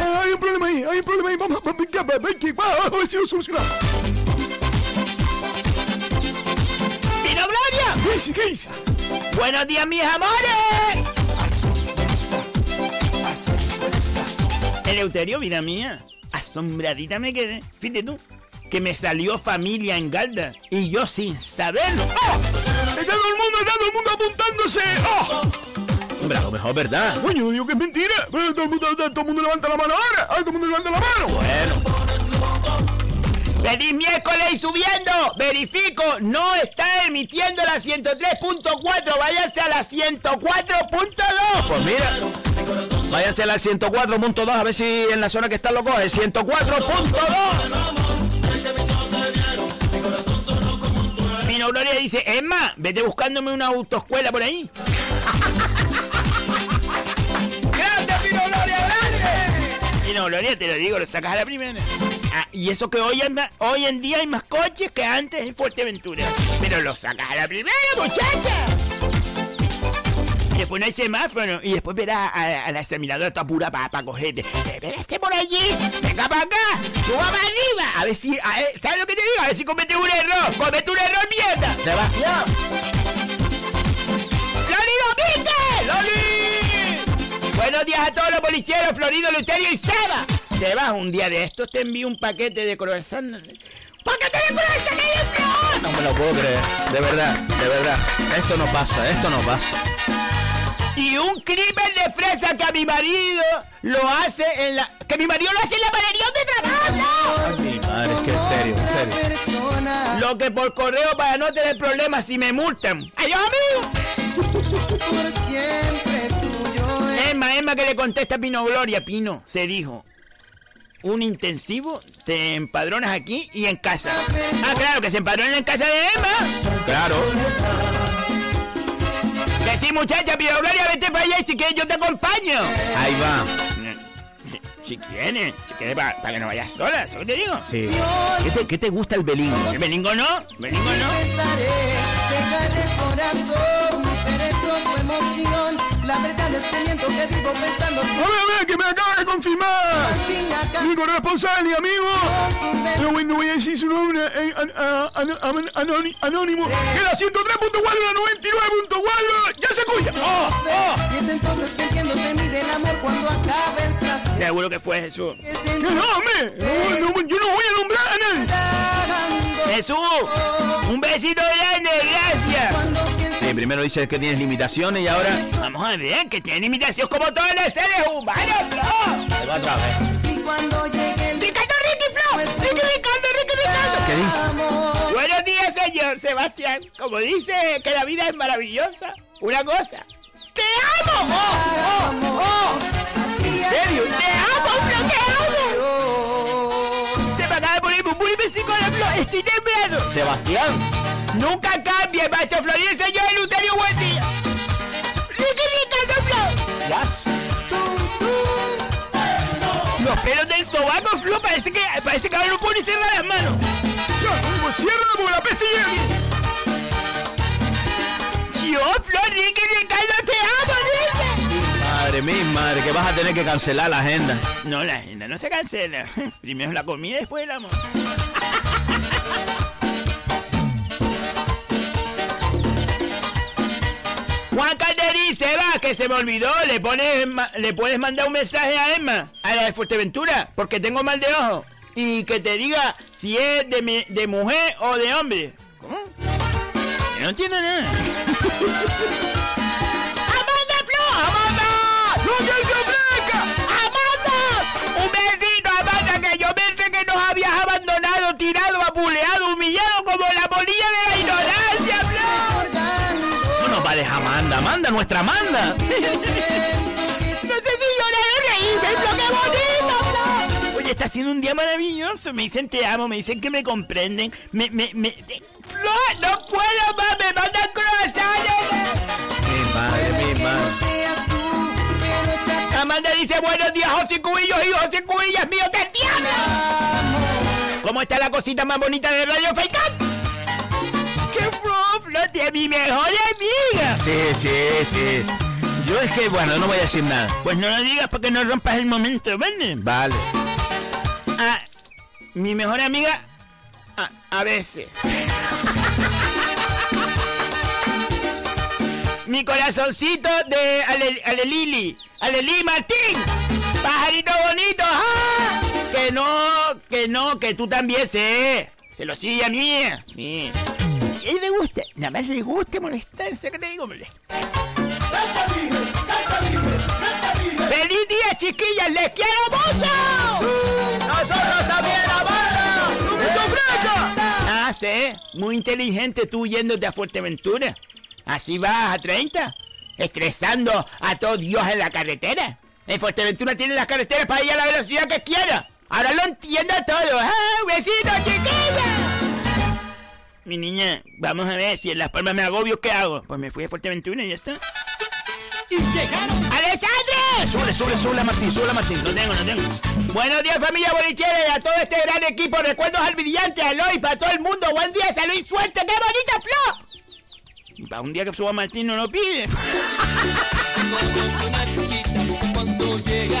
Ah, hay un problema ahí, hay un problema ahí. Vamos, vamos, venga, va, venga, va, a ver si lo solucionamos. ¡Pino Gloria! ¿Qué? ¿Qué dice? ¡Buenos días, mis amores! Eleuterio, vida mía. Asombradita me quedé. Fíjate tú. Que me salió familia en Galda. Y yo sin saberlo. ¡Oh! Está todo el mundo, está todo el mundo apuntándose. ¡Oh! Hombre, a lo mejor verdad. Coño, yo digo que es mentira. Pero todo el mundo, todo el mundo levanta la mano ahora. Ahora todo el mundo levanta la mano. ¡Feliz miércoles y subiendo! Verifico, no está emitiendo la 103.4. Váyanse a la 104.2. Pues mira. Váyanse al 104.2 a ver si en la zona que está lo coge. 104.2. Pino Gloria dice, Emma, vete buscándome una autoescuela por ahí. ¡Grande, Pino Gloria, grande! Pino Gloria, te lo digo, lo sacas a la primera. Ah, y eso que hoy, anda- hoy en día hay más coches que antes en Fuerteventura. Pero lo sacas a la primera, muchacha. Y después no hay semáforo. Y después verás a, a la examinadora toda pura para cogerte. Esperaste por allí. Venga para acá. Suba para arriba. A ver si. a ver, ¿Sabes lo que te digo? A ver si comete un error. Comete un error, mierda. Sebastián. ¡Florido Pique! ¡Loli! Buenos días a todos los bolicheros, Florido, Luterio y Seba. Seba, un día de estos te envío un paquete de croissant. ¡Paquete de croissant hay flor! No me lo puedo creer. De verdad, de verdad. Esto no pasa, esto no pasa. Y un crimen de fresa que a mi marido lo hace en la... Que mi marido lo hace en la panadería donde trabaja. Ay, mi madre, es que en serio, en serio. Lo que por correo para no tener problemas si me multan. ¡Ay, amigo! Emma, Emma que le contesta a Pino Gloria. Pino, se dijo. Un intensivo, te empadronas aquí y en casa. Ah, claro, que se empadronen en casa de Emma. Claro. Que sí, muchacha, Pino Gloria, vete para allá quieres yo te acompaño. Ahí va. Si quieres, si quieres para, que no vayas sola, ¿eso que te digo? Sí. ¿Qué te, qué te gusta el belingo? ¿El belingo no? ¿Belingo no? Dejar el tu emoción. La verdad es que miento que vivo pensando. A ver, a ver, que me acaba de confirmar mi corresponsal y amigo. No voy, no voy a decir su nombre, eh, anónimo. Que la 103.4 la 99.4 ya se escucha. ¡Oh, oh! Y es entonces que entiendo se mide el amor cuando acabe el placer. Seguro que fue Jesús. Que no, hombre, no, no, yo no voy a nombrar a nadie. Jesús, un besito grande, gracias. Sí, primero dices que tienes limitaciones y ahora. Vamos a ver, que tiene imitación como todos los seres humanos, bro. Se va ¡Ricardo, Ricky, Flo! ¡Ricky, Ricardo, Ricky, Ricardo! ¿Qué dice? Buenos días, señor Sebastián. Como dice que la vida es maravillosa, una cosa. ¡Te amo! ¡Oh, oh, oh! ¿En serio? ¡Te amo, Flo, te amo! Se me acaba de poner muy besico la Flo. Estoy temblando. Sebastián. Nunca cambie, maestro Florín, señor Luterio, buen día. Ricky, Ricardo, Flo. Yes. Los pelos del sobaco, Flo, parece que, parece que ahora no puedo ni cerrar las manos. Pues cierra porque la peste llega. Yo, Flor, Ricky, Ricardo, te amo, Ricky. Madre mía, madre, que vas a tener que cancelar la agenda. No, la agenda no se cancela. Primero la comida y después el amor. Juan Calderí se va, que se me olvidó. Le pones, le puedes mandar un mensaje a Emma, a la de Fuerteventura, porque tengo mal de ojo. Y que te diga si es de, mi- de mujer o de hombre. ¿Cómo? Yo no entiendo nada. ¡Amanda Flo! ¡Amanda! ¡No que se! ¡Amanda! Un besito, Amanda, que yo pensé que nos habías abandonado, tirado, apuleado, humillado como la polilla de la ignorancia, Flo. No nos va a dejar Amanda, Amanda, nuestra Amanda. No sé si llorar o reírme, Flo, qué bonito. Oye, está siendo un día maravilloso. Me dicen te amo, me dicen que me comprenden. Me, me, me... No puedo más, me mandan dice buenos días, José Cubillos y José Cubillas mío, te entiendo. ¿Cómo está la cosita más bonita de Radio Faikan? ¡Qué flo, Flo, de mi mejor amiga! Sí, sí, sí. Yo es que, bueno, no voy a decir nada. Pues no lo digas porque no rompas el momento, ¿vale? Vale. Ah, mi mejor amiga, a, a veces. Mi corazoncito de Ale, Ale Lili, Ale Lili Martín, pajarito bonito, ¡ah! que no, que no, que tú también sé, se lo sigue a mí, sí. Y él le gusta, nada más le gusta molestarse, ¿qué te digo? Molestar. ¡Feliz día, chiquillas! ¡Les quiero mucho! ¡Nosotros también, Amanda! ¡Eso fresca! Ah, sí. Muy inteligente tú yéndote a Fuerteventura. Así vas a 30, estresando a todo Dios en la carretera. En Fuerteventura tiene las carreteras para ir a la velocidad que quiera. Ahora lo entiendo todo. ¡Ah, besito, chiquilla! Mi niña, vamos a ver si en Las Palmas me agobio, ¿qué hago? Pues me fui a Fuerteventura y ya está. ¡Y llegaron! ¡Alessandro! Sube, sube, sube, Martín, sube, Martín. No tengo, no tengo. Buenos días, familia bolichera, y a todo este gran equipo. Recuerdos al brillante, a Eloy, para todo el mundo. Buen día, salud y suerte. ¡Qué bonita flor! Para un día que suba Martín no lo pide.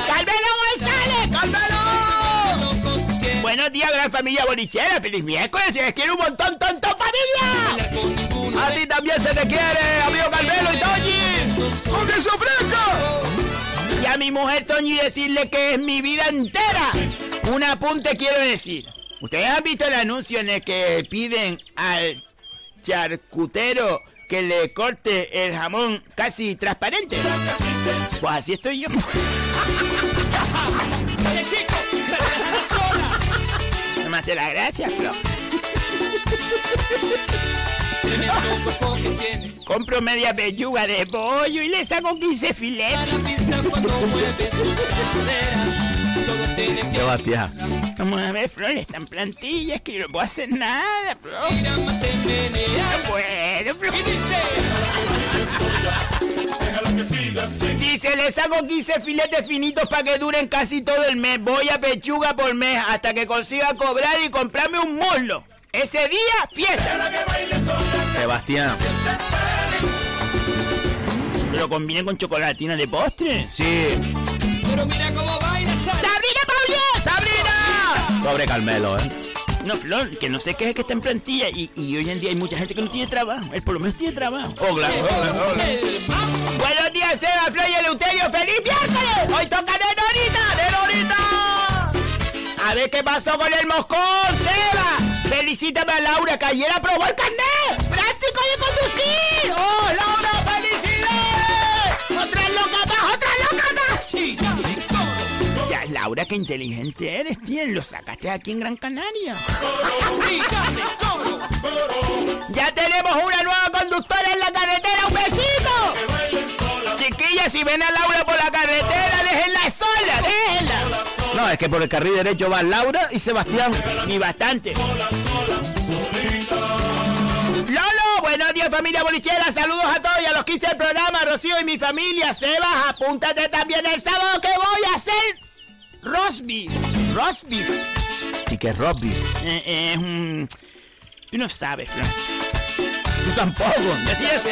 ¡Calvelo González! ¡Calvelo! Buenos días, gran familia bolichera. ¡Feliz miércoles! ¡Se les quiere un montón, tonto, familia! A ti también se te quiere, amigo Calvelo y Toñi. ¡Con que se ofrezca! Y a mi mujer Toñi decirle que es mi vida entera. Un apunte quiero decir. ¿Ustedes han visto el anuncio en el que piden al charcutero que le corte el jamón casi transparente? Pues así estoy yo. No me hace la gracia, Flo. Compro media pechuga de pollo y le saco 15 filetes. Sebastián. Vamos a ver, Flor, están plantillas que yo no puedo hacer nada, Flor. Bueno, Flor. Dice, le saco 15 filetes finitos para que duren casi todo el mes. Voy a pechuga por mes hasta que consiga cobrar y comprarme un muslo. Ese día, fiesta. Sebastián. ¿Lo combine con chocolatina de postre? Sí. Pero mira cómo baila ¡Sabrina Paulier! ¡Sabrina! Sobre Carmelo, ¿eh? No, Flor, que no sé qué es que está en plantilla y, y hoy en día hay mucha gente que no tiene trabajo. Él por lo menos tiene trabajo. Hola, hola, hola. Buenos días, Seba, Flor y Eleuterio. ¡Feliz miércoles! Hoy toca de Norita, de Norita. A ver qué pasó con el moscón, Seba. Felicítame a Laura, que ayer aprobó el carnet. Laura, qué inteligente eres, tío. Lo sacaste aquí en Gran Canaria. Ya tenemos una nueva conductora en la carretera. ¡Un besito! Chiquillas, si ven a Laura por la carretera, déjenla sola, déjenla. No, es que por el carril derecho van Laura y Sebastián. Ni bastante. Lolo, buenos días familia bolichera, saludos a todos y a los 15 del programa, Rocío y mi familia, Sebas, apúntate también el sábado que voy a hacer Rosby. Rosby. ¿Y que es Robbie? Eh, eh, es un... Tú no sabes. Tú tampoco. Mercedes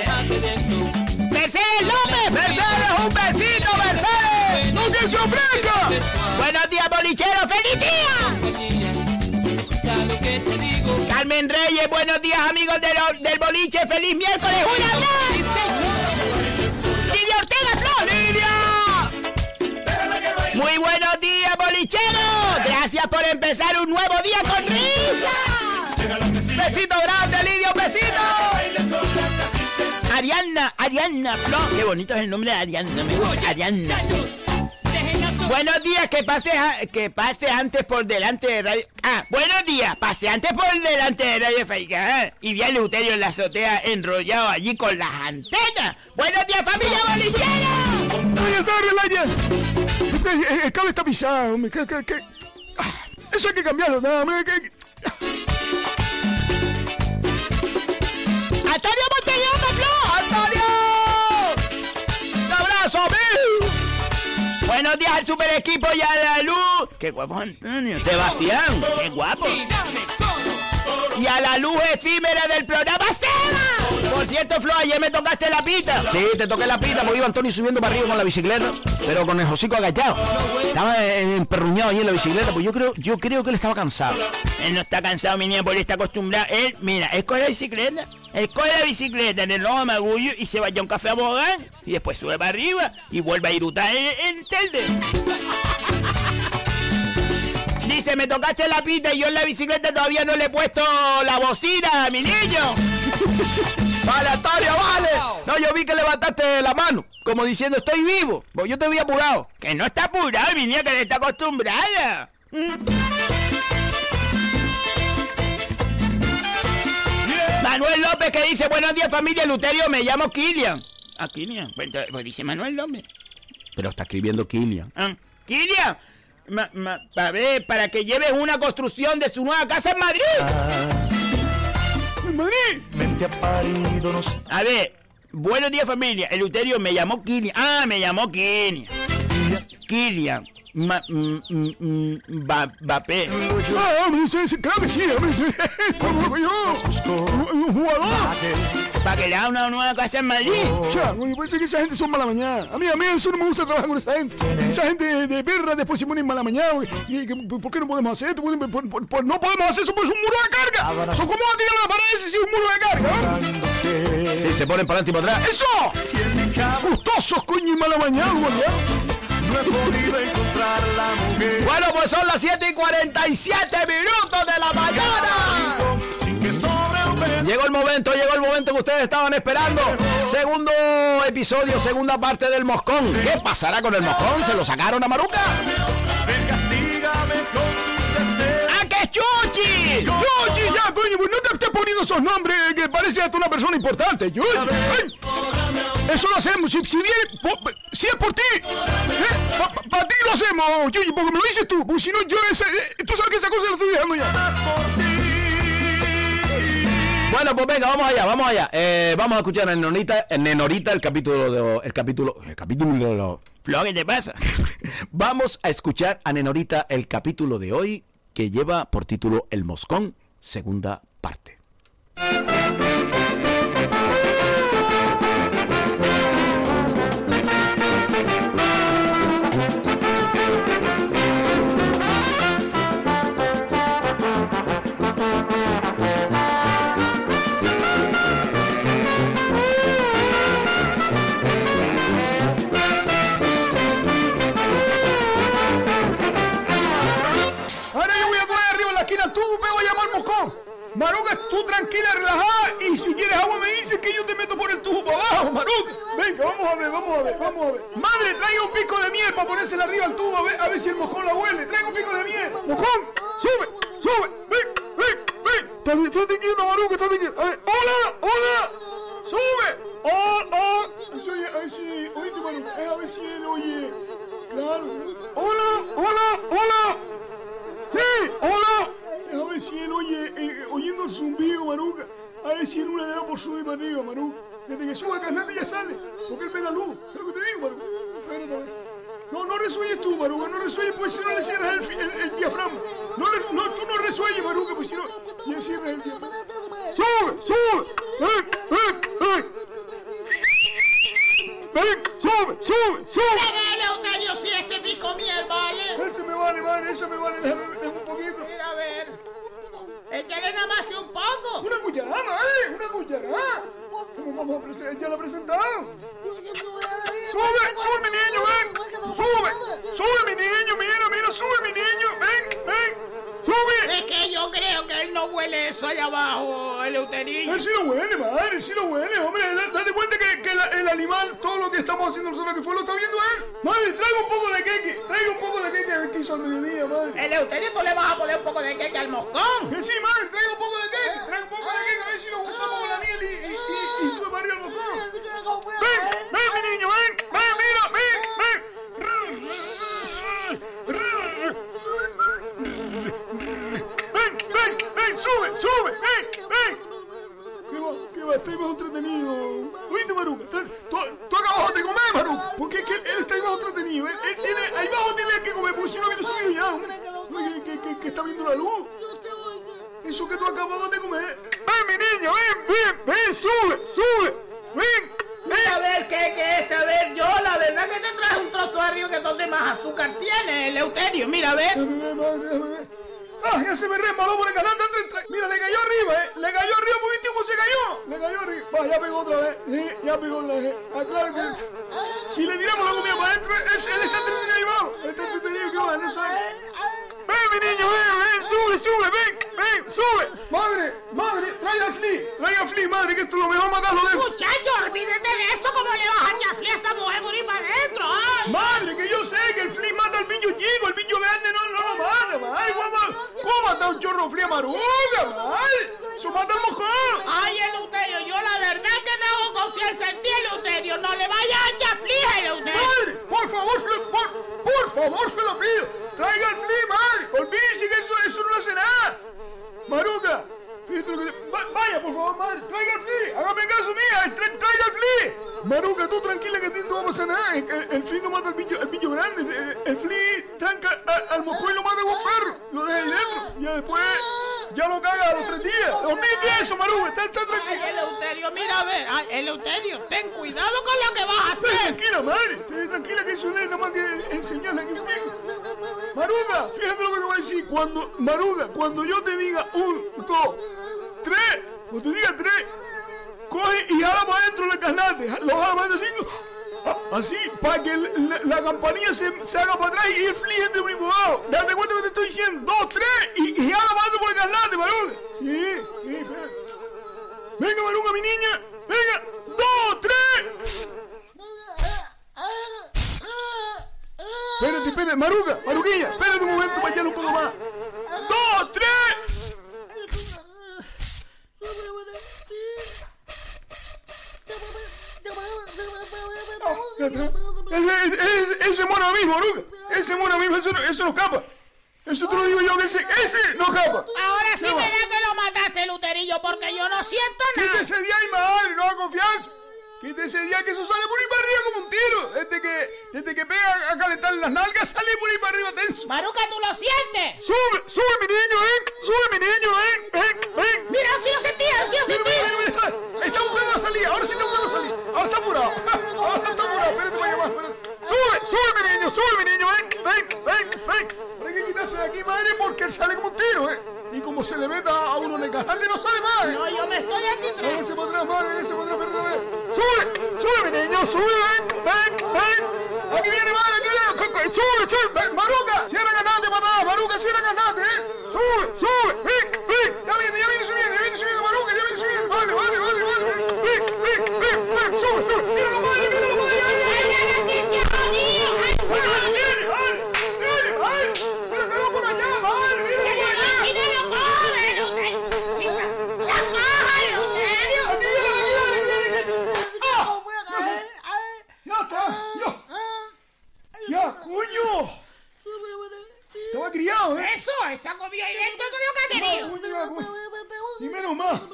López, Mercedes, un besito, Mercedes. ¡No se ofrezca! Buenos días, bolichero, feliz día. Carmen Reyes, buenos días, amigos de lo- del boliche, feliz miércoles, vez. Lidia Ortega, Flor. Lidia. Muy buenos días, bolichero. Gracias por empezar un nuevo día con risa. Besito grande, Lidia, un besito. Arianna, Arianna, Flor. Qué bonito es el nombre de Arianna, me gusta. Arianna. Buenos días, que pase, que pase antes por delante de Radio... Ah, buenos días, pase antes por delante de Radio Faica, ¿eh? Y vi a Luterio en la azotea enrollado allí con las antenas. Buenos días, familia bolichera. Buenas tardes, Laia. El, el- el cable está pisado, hombre. que- que- que- Ah, Eso hay que cambiarlo, no, hombre. que- ¡Antonio Montellón, Flor! ¡Antonio! ¡Un abrazo, amigo! Buenos días al super equipo y a la luz. ¡Qué guapo, Antonio! Sebastián, ¡qué guapo! Y a la luz efímera del programa Seba. Por cierto, Flo, ayer me tocaste la pita. Sí, te toqué la pita porque iba Antonio subiendo para arriba con la bicicleta, pero con el hocico agachado. Estaba emperruñado ahí en la bicicleta, pues yo creo, yo creo que él estaba cansado. Él no está cansado, mi niña, porque él está acostumbrado. Él, mira, él coge la bicicleta, él coge la bicicleta en el de Magullo y se vaya a un café a Bogán y después sube para arriba y vuelve a irutar en, en Telde. Dice, me tocaste la pita y yo en la bicicleta todavía no le he puesto la bocina, mi niño. Vale, Antonio, vale. No, yo vi que levantaste la mano, como diciendo estoy vivo, pues yo te había apurado. Que no está apurado, mi niña, que le está acostumbrada. Manuel López que dice, buenos días familia Luterio, me llamo Kilian. Ah, Kilian, pues, pues dice Manuel López. Pero está escribiendo Kilian. Ah, Kilian, ma- ma- a ver, para que lleves una construcción de su nueva casa en Madrid. ¡En Madrid! A ver, buenos días familia. El Uterio me llamó Kilian. Ah, me llamó Kilian. Kilian. Ma, mm, mm, mm, Ba- Mbappé. Ah, claro que sí. Como yo. Un jugador. Para que le haga una nueva casa en Madrid. Ya, oye, parece que esa gente son mala mañana. A mí, a mí eso no me gusta trabajar con esa gente. Esa gente de, de perra después se ponen mala mañana. Y, y ¿Por qué no podemos hacer esto? Por- por- por- por- no podemos hacer eso, pues es un muro de carga. ¿So ¿Cómo va a tirar la pared si es un muro de carga? Sí, se ponen para adelante y para atrás. ¡Eso! Gustosos, coño, y mala mañana, no he podido encontrar la mujer. Bueno, pues son las 7 y 47 minutos de la mañana. Llegó el momento, llegó el momento que ustedes estaban esperando. Segundo episodio, segunda parte del Moscón. ¿Qué pasará con el Moscón? ¿Se lo sacaron a Maruca? ¡Ah, que es Chuchi! Yuchi, ya, coño, pues no te estés poniendo esos nombres que parece hasta una persona importante. Ay. Eso lo hacemos, si, si viene, po- si es por ti, para ti lo hacemos, Yuchi, porque me lo dices tú, porque si no yo, eh, tú sabes que esa cosa la estoy dejando ya. Bueno, pues venga, vamos allá, vamos allá. Eh, vamos a escuchar a Nenorita, en Nenorita el capítulo de el capítulo, el capítulo de lo- Flo, ¿qué te pasa? Vamos a escuchar a Nenorita el capítulo de hoy que lleva por título El Moscón, segunda parte. Maruca, tú tranquila, relajada, y si quieres agua me dices que yo te meto por el tubo para abajo, Maruca. Venga, vamos a ver, vamos a ver, vamos a ver. Madre, traiga un pico de miel para ponérsela arriba al tubo, a ver, a ver si el moscón la huele. Traiga un pico de miel. Moscón, sube, sube, ven, ven, ven. Estate quieto, Maruca, estate quieto. A ver, hola, hola, sube. Oh, oh. Oye, a ver si, oíste, Maruca, a ver si él oye. Claro. Hola, hola, hola. ¡Sí! ¡Hola! A ver si él oye, eh, oyendo el zumbido, Maruca. A ver si en una le da por subir para arriba, Maruca. Desde que suba el carnete ya sale, porque él ve la luz. ¿Sabes lo que te digo, Maruca? No, no resuelles tú, Maruca, no resuelles, porque si no le cierras el, el, el diafragma. No, no, tú no resuelles, Maruca, porque si no, le cierras el diafragma. ¡Sube, sube! ¡Ven, ven, ven! ¡Ven, sube, sube, sube! Dale, Euterio, si este pico miel, ¿vale? Ese me vale, vale, ese me vale, déjame, déjame un poquito. Mira, a ver. Échale nada más que un poco. ¡Una cucharada, madre! ¡Una cucharada! ¿Cómo vamos a presentar? ¡Ya la presentaron! ¡Sube! ¡Sube mi niño, ven! ¡Sube! ¡Sube mi niño! ¡Mira, mira! ¡Sube mi niño! ¡Ven, ven! ¡Sube! Que yo creo que él no huele eso allá abajo, el Euterio. Él sí lo huele, madre, él sí lo huele, hombre. Da- Date cuenta que, que la- el animal, todo lo que estamos haciendo nosotros que fue, lo está viendo él. Madre, traiga un poco de queque, traiga un poco de queque que hizo al mediodía, madre. El Euterio, tú le vas a poner un poco de queque al moscón. Que sí, madre, traiga un poco de queque, traiga un poco de queque, a ver si lo juntamos con la miel y, y, y, y sube el mojón. Ven, ven, mi niño, ven, ven, mira, ven, ven. Ven, ven, ven, sube, sube, ven, ven. ¿Qué va? ¿Qué va? Estoy más entretenido. Oíste, Maruca, tú, tú acabas de comer, Maruca. Porque es que él está ahí más entretenido. Él, él tiene, ahí abajo tiene que comer, porque si no viene subido ya. Que, que, que está viendo la luz. Eso que tú acababas de comer. Ven, mi niño, ven, ven, ven, sube, sube. Ven, A ver, ¿qué, qué este? A ver, yo la verdad que te traje un trozo de arriba que es donde más azúcar tiene, el Euterio. Mira, a ver. Ah, ya se me resbaló por el canal. Tra- Mira, le cayó arriba, eh. Le cayó arriba, ¿por viste cómo se cayó? Le cayó arriba. Va, ya pegó otra vez. Sí, ya pegó otra vez. Que- Si le tiramos la comida para adentro, él, él está entretenido ahí abajo. Está entretenido que va, no sabe. Ven, mi niño, ven, ven, sube, sube, ven, ven, sube. Madre, madre, trae al Flea, trae al Flea, madre, que esto es lo mejor matarlo de Muchacho, olvídate de eso. ¿Cómo le vas a chaflear a esa mujer por ir para adentro? Ay. Madre, que yo sé que el Flea mata al bicho chico, el bicho grande no, no lo mata, madre. ¿Cómo, cómo mata un chorro Flea maruga, madre? Eso mata al mojón. Ay, Eleuterio, yo la verdad que no hago confianza en ti, Eleuterio. No le vayas a chaflear, Eleuterio. Madre, por favor, favor, se lo- por, por favor, se lo pido. Traiga el flea, madre. Olvídese que eso, eso no hace nada. Maruca, fíjate lo que vaya, por favor, madre. Traiga el flea. Hágame caso, mía. tra- traiga el flea. Maruca, tú tranquila que a ti no va a pasar nada. El, el, no mata al bicho, el bicho grande. El, el flea tranca a- al moscú y lo mata con un perro. Lo deja ahí dentro. Ya después, ya lo caga a los tres días. Olvídate eso, Maruca. Está, está Ay, tranquila. Eleuterio, mira a ver. Ay, Eleuterio, ten cuidado con lo que vas a hacer. tranquila, madre. Esté tranquila que eso no es nada más que enseñarle aquí. Maruga, fíjate lo que te voy a decir. Cuando, Maruga, cuando yo te diga un, dos, tres, cuando te diga tres, coge y jala para adentro el canate. Lo jala para adentro así. ah, Así, para que la, la campanilla se, se haga para atrás y el por mismo lado. Date cuenta que te estoy diciendo. Dos, tres, y, jala para adentro por el canate, Maruga. Sí, sí, espera. Venga, Maruga, mi niña. Venga. Dos, tres. Espérate, espérate, Maruca, Maruquilla, espérate un momento para echarle un poco más. Ese, ese, ese mono a mí, Maruca. Ese mono mí, eso, no- eso no escapa. Eso te lo digo yo, que ese, ese no escapa. Ahora sí me da que lo mataste, Luterillo, porque yo no siento nada. Quítese de ahí, madre, no da confianza. Quítese de ahí que eso sale por ahí para arriba como un tiro. Desde que, desde que pega a calentar las nalgas, sale por ahí para arriba tenso. Maruca, ¿tú lo sientes? Sube, sube mi niño, ven, sube mi niño, ven, ven, ven. Mira, sí lo sentía, sí lo sentía. mira, mira, está, buscando la salida, ahora sí está buscando la salida. Ahora está apurado, ahora está apurado, espérate llamar, espérate. Sube, sube mi niño, sube mi niño, ven, ven, ven, ven. Hay que quitarse de aquí, madre, porque él sale como un tiro, eh. Y como se le meta a uno en el cajante, no sale más. No, yo me estoy aquí atrás. Véngase para atrás, madre, véngase para atrás. Sube, sube mi niño, sube, ven, ven, ven. Aquí viene, madre, aquí viene. Sube, sube, ven, Maruca, cierra para atrás, Maruca, cierra canate, eh. Sube, sube, ven, ven. Ya viene, ya viene subiendo, ya viene subiendo, Maruca, ya viene subiendo. Vale, vale, vale, vale. Ven, ven, ven, ven, sube, sube. Mira la madre, mira la madre. Ay, ¡Ay, la noticia, jodido! ¡Ay, sí! Viene, ay, viene, ay. Pero que no por allá, madre, mira ¡Que por no, allá. si no lo coge, Luterio! ¡Chica! ¡La coge, Luterio! Aquí viene, aquí viene, aquí viene, aquí viene. ¡Ah! ¡Ya está! ¡Ya! ¡Ya, coño! Estaba criado, ¿eh? Eso, esa comió ahí dentro todo lo que ha querido. Y menos mal.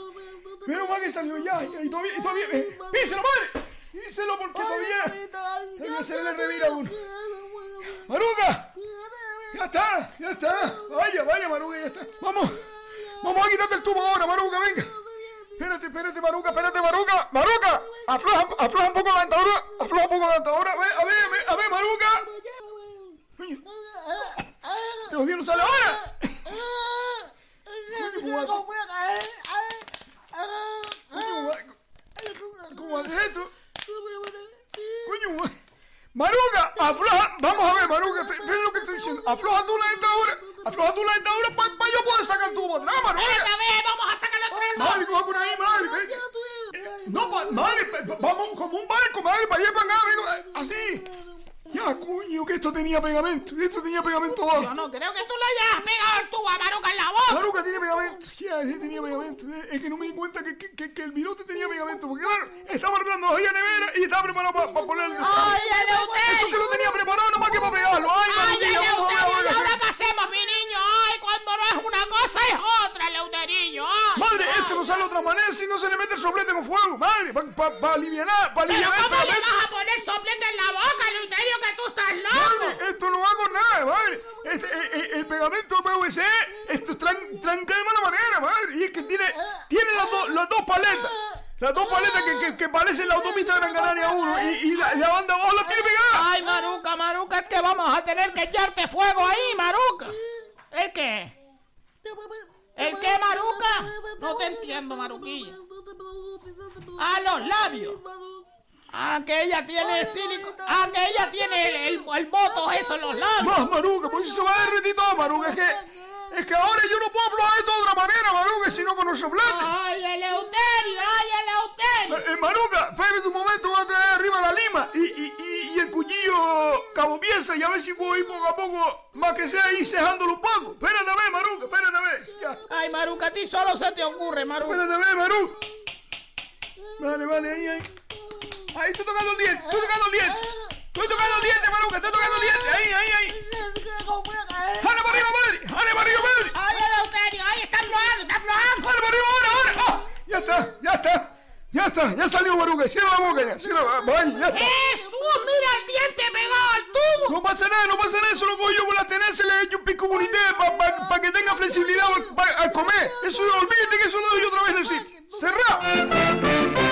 Menos mal que salió ya. Y todavía, y todavía. Eh, ¡Píselo, madre! Píselo porque todavía. Todavía se le revira a uno. ¡Maruca! ¡Ya está! ¡Ya está! Vaya, vaya, Maruca, ya está. Vamos. Vamos a quitarte el tubo ahora, Maruca, venga. Espérate, espérate, Maruca, espérate, Maruca. Maruca, afloja, afloja un poco la dentadura. Afloja un poco la dentadura. A ver, a ver, a ver, a ver, Maruca. Este jodido no sale ahora. ¿cómo ¿cómo- ¿Cómo haces esto? Coño, Maruca, afloja. Vamos a ver, Maruca, fe- fe lo que estoy diciendo. Afloja tú la dentadura. Afloja tú la dentadura para yo poder sacar el tubo. No, Maruca. Espérate, a ver, vamos a sacar los tres. Madre, coja por ahí, madre. ven. Eh, No, pa- madre, pa- vamos como un barco, madre, para allá para acá, venga, así. Ya, coño, que esto tenía pegamento. Esto tenía pegamento Yo abajo. no creo que tú le hayas pegado tubo a Maruca en la boca. Maruca tiene pegamento. Ya, sí tenía pegamento. Es que no me di cuenta que, que, que, que el virote tenía pegamento. Porque claro, estaba arreglando la olla nevera y estaba preparado para ponerle. ¡Ay, Eleuterio! Eso que lo tenía preparado nomás que para pegarlo. Ay, ¡Ay, a Eleuterio! ahora pasemos, mi niño! ¡Ay, cuando no es una cosa es otra, Eleuteriño! ¡Ay! Madre, esto no sale de otra manera si no se le mete el soplete con fuego. Madre, para pa, pa aliviar, para ¿Pero aliviar el cómo le vas a poner soplete en la boca, Eleuterio, que tú estás loco? Madre, esto no va con nada, madre. Este, eh, eh, el pegamento PVC, esto tran, tranca de mala manera, madre. Y es que tiene, tiene las, dos- las dos paletas. Las dos paletas que, que, que parecen la autopista de Gran Canaria 1 y, y la, la banda abajo la tiene pegada. Ay, Maruca, Maruca, es que vamos a tener que echarte fuego ahí, Maruca. ¿El qué? ¿El qué, Maruca? No te entiendo, Maruquilla. A los labios. Ah, que ella tiene sílico. Ah, que ella tiene el, el, el voto eso en los labios. Más, Maruca, pues eso se va todo, Maruca. Es que, es que ahora yo no puedo aflojar esto de otra manera, Maruca, si no con los sopletes. Ay, Eleuterio, ay, Eleuterio. Eh, Maruca, espérate un momento, voy a traer arriba la lima y, y, y, y el cuchillo cabo pieza y a ver si puedo ir poco a poco, más que sea ir cejándolo un poco. Espérate a ver, Maruca, espérate a ver. Ya. Ay, Maruca, a ti solo se te ocurre, Maruca. Espérate a ver, Maruca. Vale, vale, ahí, ahí. Ahí estoy tocando el diente, estoy tocando el diente. Estoy tocando dientes, Maruca, estoy tocando dientes. Ahí, ahí, ahí. ¡Jale para arriba, madre! ¡Jale para arriba, madre! ¡Ay, Eleuterio! ¡Ay, está aflojando, está aflojando! ¡Jale para arriba ahora, ahora! ¡Ah! Ya está, ya está. Ya está, ya salió Maruca. Cierra la boca ya. Cierra la boca. Ya está. ¡Jesús, mira el diente pegado al tubo! No pasa nada, no pasa nada. Eso lo cojo yo con la tenaza y le echo un pico bonité para que tenga flexibilidad pa- al comer. Eso, olvídate que eso lo doy otra vez en el.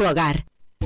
tu hogar.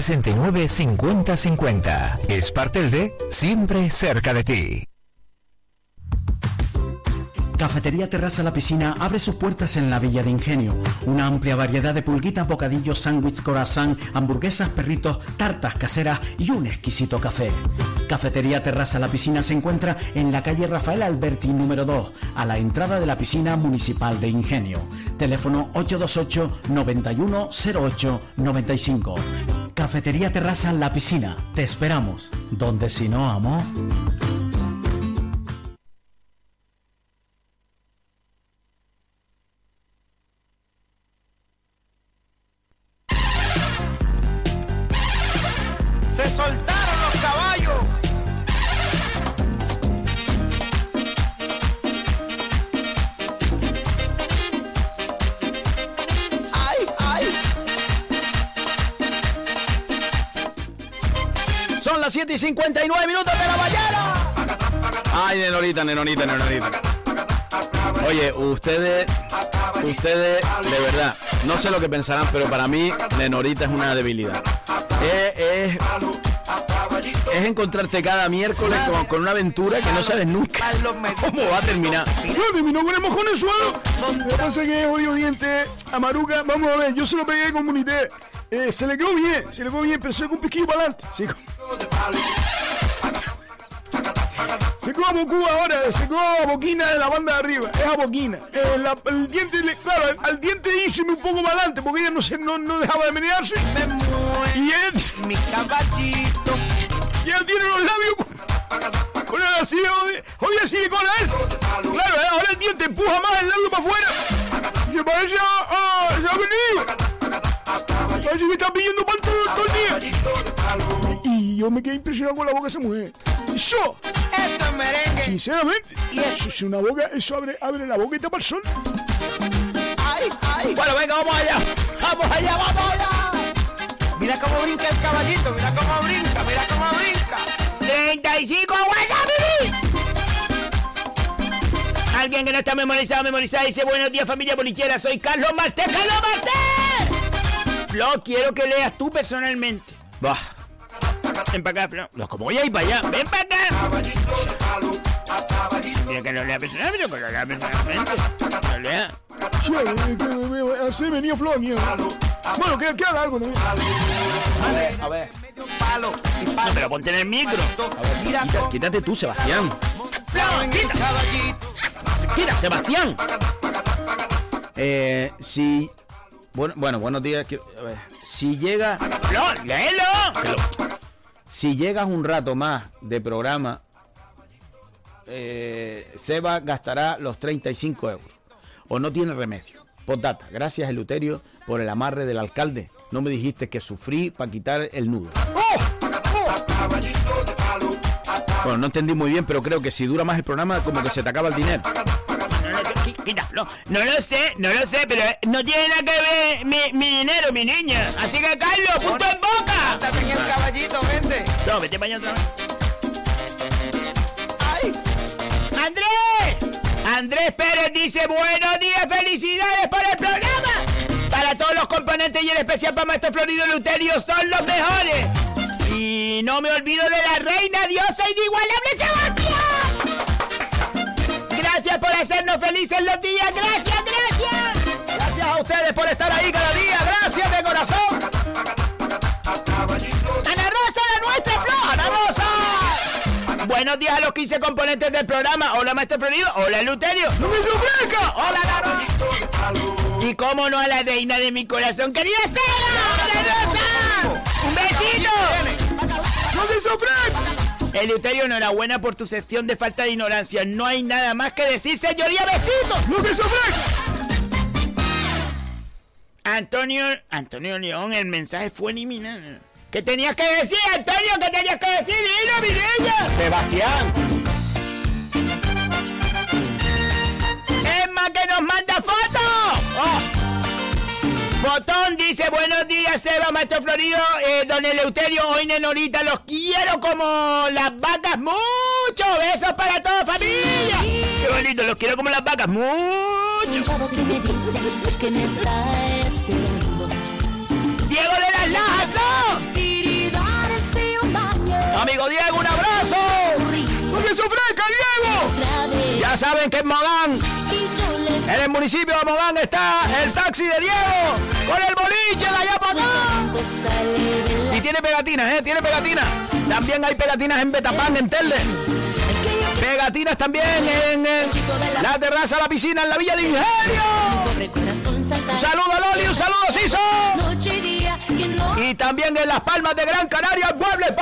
69 50 50. Espartelde, siempre cerca de ti. Cafetería Terraza La Piscina abre sus puertas en la Villa de Ingenio. Una amplia variedad de pulguitas, bocadillos, sándwiches, corazón, hamburguesas, perritos, tartas caseras y un exquisito café. Cafetería Terraza La Piscina se encuentra en la calle Rafael Alberti número 2, a la entrada de la piscina municipal de Ingenio. Teléfono 828 9108 95. Cafetería Terraza La Piscina. Te esperamos. Donde si no, amor. Las 7 y 59 minutos de la mañana. Ay, nenorita, nenorita, nenorita. Oye, ustedes, ustedes, de verdad, no sé lo que pensarán, pero para mí, nenorita es una debilidad. Es, es, es encontrarte cada miércoles con, con una aventura que no sabes nunca cómo va a terminar. No, terminó con el mojón en el suelo. Lo que pasa es que odio diente a Maruca. Vamos a ver, yo se lo pegué con Unité. Eh, se le quedó bien, se le quedó bien, pero se le quedó un piquillo para adelante. Se Se a Bocú ahora, se a Boquina de la banda de arriba, es a Boquina. Eh, la- el diente, claro, al, al diente híceme un poco para adelante porque ella no, se, no, no dejaba de menearse. Y él, Mi caballito. y él tiene los labios con, el así, oye, oye, silicona es. Claro, eh, ahora el diente empuja más el labio para afuera. Y se parece a, a, a Sabanillo. Parece que está pidiendo pan todo, todo el día. Y yo me quedé impresionado con la boca de esa mujer. Eso, Esto es merengue. sinceramente, eso es una boca, eso abre, abre la boca y tapa el sol. Ay, ay. Bueno, venga, vamos allá. Vamos allá, vamos allá. Mira cómo brinca el caballito, mira cómo brinca, mira cómo brinca. 35 Alguien que no está memorizado, memorizado dice buenos días familia bolichera, soy Carlos Martés, Carlos Martés. Flo, quiero que leas tú personalmente. Va. Ven para acá, Flo. No, como voy a ir para allá. Ven para acá. Mira que lo lea personalmente, que lo lea personalmente. Lo lea. Sí, así venía Flonia. Bueno, que, que haga algo también. A ver, a ver. No, pero ponte en el micro. Mira, Quita- quítate tú, Sebastián. quita. Quita, Sebastián. Eh, si. Bueno, bueno, buenos días. que- a ver, si llega. Flor, léelo. Si llegas un rato más de programa, eh, Seba gastará los 35 euros. O no tiene remedio. Postdata. Gracias, Eluterio, por el amarre del alcalde. No me dijiste que sufrí para quitar el nudo. Bueno, no entendí muy bien, pero creo que si dura más el programa, como que se te acaba el dinero. No, no, lo sé, no lo sé, pero no tiene nada que ver mi, mi dinero, mi niña. Así que, Carlos, punto en boca. También el caballito, vente. No, vete para allá otra vez. ¡Ay! ¡Andrés! Andrés Pérez dice buenos días, felicidades por el programa. Para todos los componentes y en especial para Maestro Florido Luterio son los mejores. Y no me olvido de la reina diosa inigualable hacernos felices los días. Gracias, gracias. Gracias a ustedes por estar ahí cada día. Gracias de corazón. Ana Rosa, la nuestra flor. Ana Rosa. Buenos días a los 15 componentes del programa. Hola, Maestro Florido. Hola, Luterio. ¡No me suplica! Hola, Naro. Y cómo no a la reina de mi corazón, querida Sara. ¡Ana Rosa! ¡Un besito! ¡No me! Eleuterio, enhorabuena por tu sección de falta de ignorancia. No hay nada más que decir, señoría, besitos. ¡No me sufren! Antonio, Antonio León, el mensaje fue eliminado. ¿Qué tenías que decir, Antonio? ¿Qué tenías que decir? Dilo, mi niña. Sebastián. Emma que nos manda fotos. Oh. Fotón dice, buenos días, Seba, Maestro Florido, eh, don Eleuterio, hoy Nenorita, los quiero como las vacas, muchos besos para toda familia. Qué bonito, los quiero como las vacas, mucho. que me dice que me está esperando. Diego de las Lajas, ¿no? Amigo Diego, un abrazo. ¡No me sufrezca, Diego! Saben que en Mogán, en el municipio de Mogán, está el taxi de Diego con el boliche de allá para acá. Y tiene pegatinas, ¿eh? Tiene pegatinas. También hay pegatinas en Betapán, en Telde. Pegatinas también en, eh, la terraza, la piscina, en la Villa de Ingenio. Un saludo a Loli, un saludo a y también en Las Palmas de Gran Canaria, el pueblo de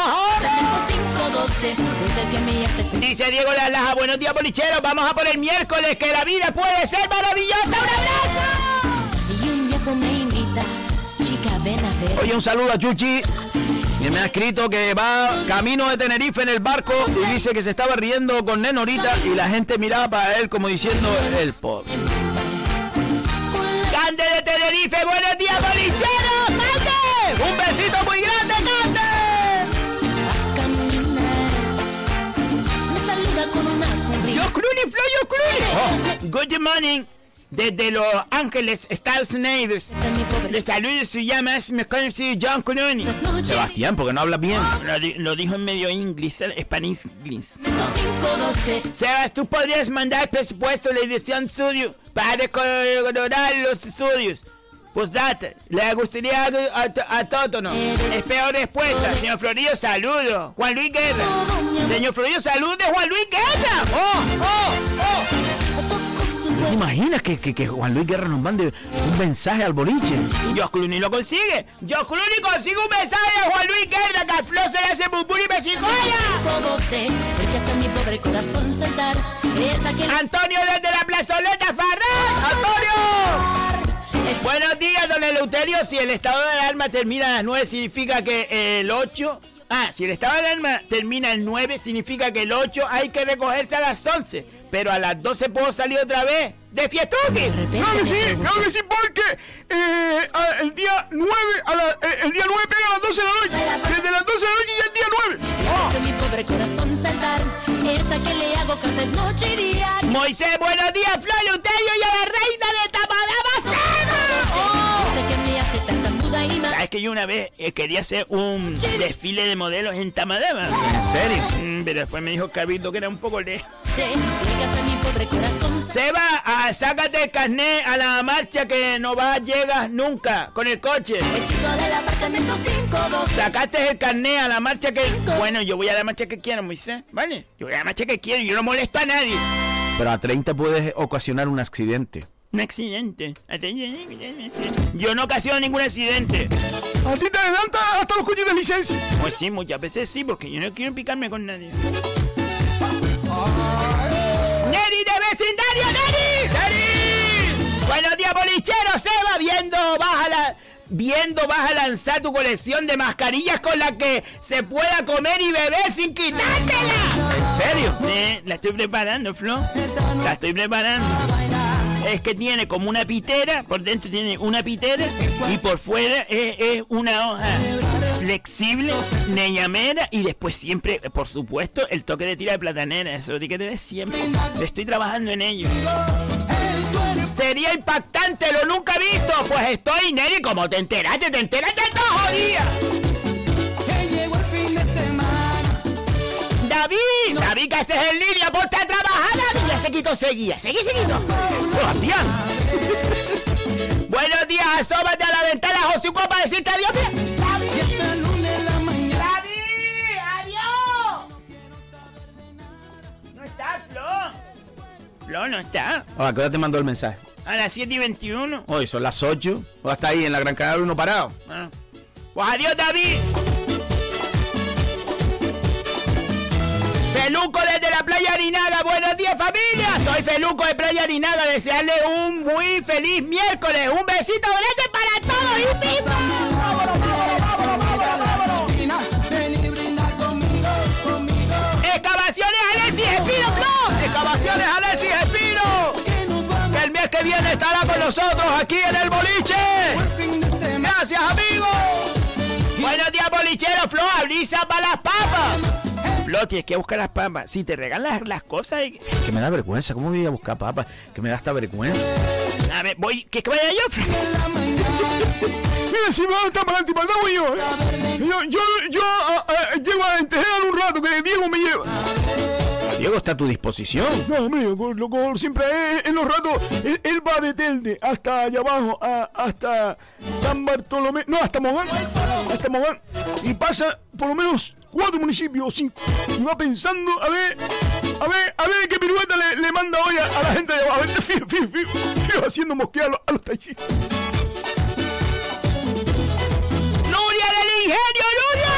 Pajón. Lamento 512, es el que me hace Dice Diego Lajas, buenos días, bolicheros, vamos a por el miércoles, que la vida puede ser maravillosa. ¡Un abrazo! Y un viejo me invita, chica, ven a ver. Oye, un saludo a Chuchi. Que me ha escrito que va camino de Tenerife en el barco y dice que se estaba riendo con Nenorita y la gente miraba para él como diciendo el pobre. Cande de Tenerife, buenos días, bolicheros. Un besito muy grande, Clooney, Flo, yo Clooney. Good morning. Desde Los Ángeles, Estados Unidos. Le saludo, se llama, es me conoce John Clooney. Sebastián, porque no hablas bien. Lo, di- lo dijo en medio inglés, español. inglés. 512, Sebas, tú podrías mandar presupuesto de la edición estudio para decorar los estudios. Postdata, le gustaría a, a, a Toto, ¿no? Espero respuesta. Señor Florido, saludo. Juan Luis Guerra. Señor Florido, salud de Juan Luis Guerra. ¡Oh, oh, oh! ¿Te imaginas que, que, que Juan Luis Guerra nos mande un mensaje al boliche? George Clooney lo consigue. George Clooney consigue un mensaje de Juan Luis Guerra que al Flo se le hace bumburi y besicoya. 512, el que hace mi pobre corazón saltar. Es aquel Antonio desde la plazoleta Farrán. ¡Antonio! Buenos días, don Eleuterio. Si el estado de alarma termina a las 9, significa que el 8... Ah, si el estado de alarma termina el 9, significa que el 8 hay que recogerse a las 11. Pero a las 12 puedo salir otra vez. ¡De fiestuki! Claro que sí, claro que sí, porque eh, a- el día 9, a la- eh, el día 9 pega a las 12 de la noche. Desde las 12 de la noche ya es día 9. hace mi pobre corazón saltar. Esa que le hago noche y día. Moisés, buenos días, Flor Eleuterio y a la reina de ¿Sabes que yo una vez eh, quería hacer un desfile de modelos en Tamadama? ¿En serio? Mm, pero después me dijo Cabildo que era un poco lejos. a. Seba, ah, sácate el carnet a la marcha que no va, llegas nunca con el coche. El chico del apartamento 512. Sacaste el carnet a la marcha que... Bueno, yo voy a la marcha que quiero, Moisés. ¿Vale? Yo voy a la marcha que quiero, yo no molesto a nadie. Pero a 30 puedes ocasionar un accidente. Un accidente. Yo no ocasiono ningún accidente. A ti te adelanta hasta los coches de licencia. Pues sí, muchas veces sí, porque yo no quiero picarme con nadie. ¡Neri de vecindario, Neri! ¡Neri! Buenos días, bolichero, Seba, viendo, vas a la... Viendo vas a lanzar tu colección de mascarillas con la que se pueda comer y beber sin quitártela. ¿En serio? Sí, la estoy preparando, Flo. La estoy preparando. Es que tiene como una pitera, por dentro tiene una pitera y por fuera es, es una hoja flexible, neñamera y después siempre, por supuesto, el toque de tira de platanera. Eso lo tiene que tener siempre. Estoy trabajando en ello. Sería impactante, lo nunca visto. Pues estoy, Neri, como te enteraste, te enteraste todos días. David, David, ¿qué haces en línea? Ponte a trabajar, David. Ya se quitó seguía. Seguí, seguido. Sebastián. Buenos días, asómate a la ventana, José Hugo, para decirte adiós. Mira. David. David, adiós. No está, Flo. Flo no está. ¿A qué hora te mandó el mensaje? A las 7 y 21. Hoy son las 8. O hasta ahí en la Gran Canaria uno parado. Ah. Pues adiós, David. Feluco desde la playa Arinaga, buenos días familia, soy Feluco de Playa Arinaga, desearle un muy feliz miércoles, un besito grande para todos y pizza. Excavaciones Alexis Espino, Flo. Excavaciones Alexis Espino. Que el mes que viene estará con nosotros aquí en el boliche. Gracias, amigos. Buenos días, bolichero, Flo. Abrisa para las papas. Flo, tienes que buscar las papas. Si te regalan las, cosas. y- Que me da vergüenza. ¿Cómo voy a buscar papas? Que me da hasta vergüenza. A ver, voy. ¿Qué que vaya yo, Flo? Mira, si me a estar para adelante para voy yo. ¿eh? Yo, yo, yo ah, ah, llego a entejar un rato que Diego me lleva. Diego está a tu disposición. No, hombre, con- lo- con- siempre eh, en los ratos, él, él va de Telde hasta allá abajo, a- hasta San Bartolomé, no, hasta Mogán, hasta Mogán, y pasa por lo menos cuatro municipios cinco, y va pensando a ver, a ver, a ver qué pirueta le, le manda hoy a, a la gente de abajo, a ver, fijo, fijo, haciendo mosquear a los, los taxistas. ¡Nuria del Ingenio, Nuria!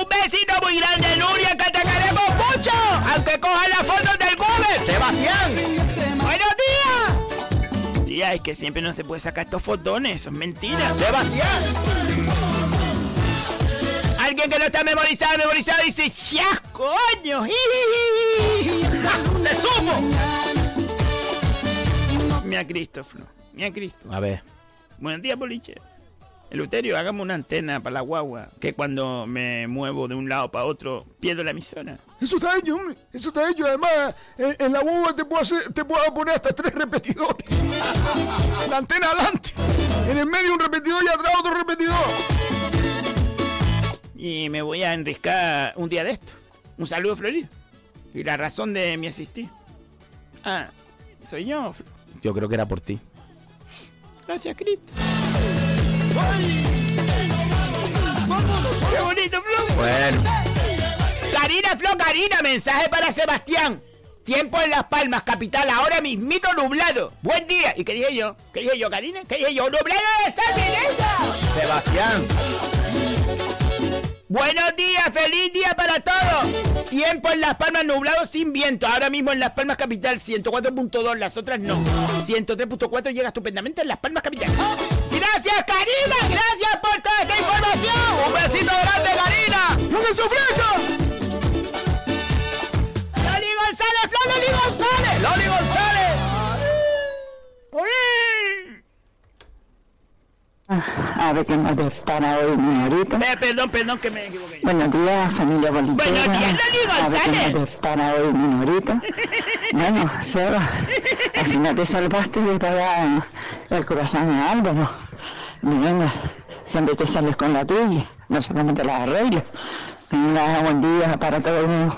Un besito muy grande, Nuria, que te queremos mucho. Aunque cojan las fotos del Google. Sebastián. ¡Buenos días! Tía, es que siempre no se puede sacar estos fotones, son mentiras. Sebastián. Alguien que no está memorizado, memorizado, dice ¡Ya, coño! ¡Le sumo! Mira Cristo, Flo. Mira Cristo. A ver. Buenos días, boliche. Eleuterio, hágame una antena para la guagua, que cuando me muevo de un lado para otro, pierdo la emisora. Eso está hecho, hombre. Eso está hecho. Además, en, en la boba te puedo, hacer, te puedo poner hasta tres repetidores. la antena adelante. En el medio un repetidor y atrás otro repetidor. Y me voy a enriscar un día de esto. Un saludo, Florido. Y la razón de mi asistir. Ah, soy yo. Yo creo que era por ti. Gracias, Cristo. ¡Qué bonito, Flo! Bueno. Karina, Flo, Karina, mensaje para Sebastián. Tiempo en Las Palmas, capital, ahora mismito nublado. Buen día. ¿Y qué dije yo? ¿Qué dije yo, Karina? ¿Qué dije yo? ¡Nublado de! Sebastián. Buenos días, feliz día para todos. Tiempo en Las Palmas nublado sin viento. Ahora mismo en Las Palmas capital 104.2, las otras no. 103.4 llega estupendamente en Las Palmas capital. Gracias, Karina. Gracias por toda esta información. Un besito grande, Karina. ¡No me sufrita! Loli González, Flor Loli González. Loli González. A ver qué nos depara hoy, Minorita. Eh, perdón, perdón que me equivoqué. Buenos días, familia bolichera. Buenos días, Loli A ver González. qué nos depara hoy, Minorita. Bueno, Seba, al final te salvaste de pagar el corazón a Álvaro. Venga, siempre te sales con la tuya. No sé cómo te la arreglas. Venga, buen día para todos.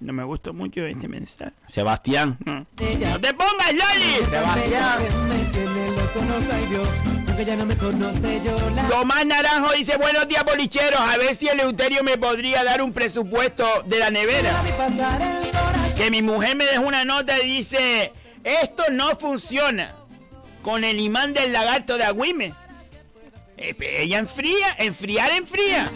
No me gustó mucho este mensaje. Sebastián. No, ¡No te pongas, Loli! Sebastián. Tomás Naranjo dice, buenos días, bolicheros. A ver si el Eleuterio me podría dar un presupuesto de la nevera. Que mi mujer me dejó una nota y dice, esto no funciona con el imán del lagarto de Agüime. Eh, ella enfría, enfriar, enfría.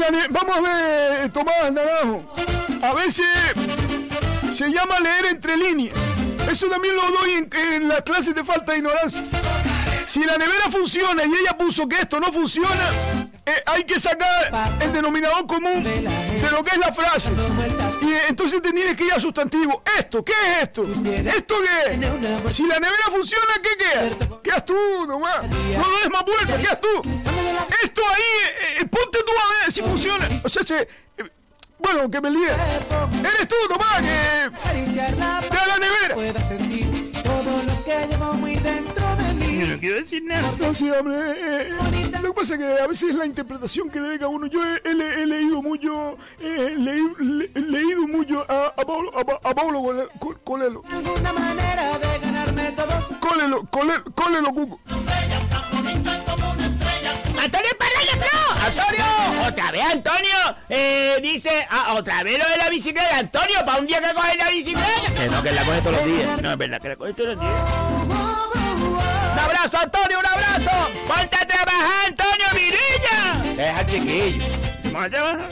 La vamos a ver, Tomás Naranjo. A veces se llama leer entre líneas. Eso también lo doy en, las clases de falta de ignorancia. Si la nevera funciona y ella puso que esto no funciona, eh, hay que sacar el denominador común de lo que es la frase. Y entonces te tienes que ir a sustantivo. ¿Esto? ¿Qué es esto? ¿Esto qué es? Si la nevera funciona, ¿qué queda? Quedas tú nomás. No lo más vueltas, quedas tú. Esto ahí, eh, eh, ponte tú a ver si funciona. O sea, se, bueno, que me líe. Eres tú que... Te da la nevera. No quiero decir nada. No, sí, hombre. eh, eh, lo que pasa es que a veces la interpretación que le deja a uno. Yo he, he he leído mucho. le- he leído mucho a, a Pablo, a, a Pablo Cole- Col- Colelo. Colelo, Colelo, Colelo Cuco. ¡Antonio Parrilla Pro! ¡Antonio! ¡Otra vez, Antonio! Eh, dice, ah, otra vez lo de la bicicleta. Antonio, para un día que coge la bicicleta. Que no, que la coge todos los días. No, es verdad que la coge todos los días. ¡Un abrazo, Antonio! ¡Un abrazo! ¡Ponte a trabajar, Antonio Mirilla! Deja chiquillo. Vamos a trabajar.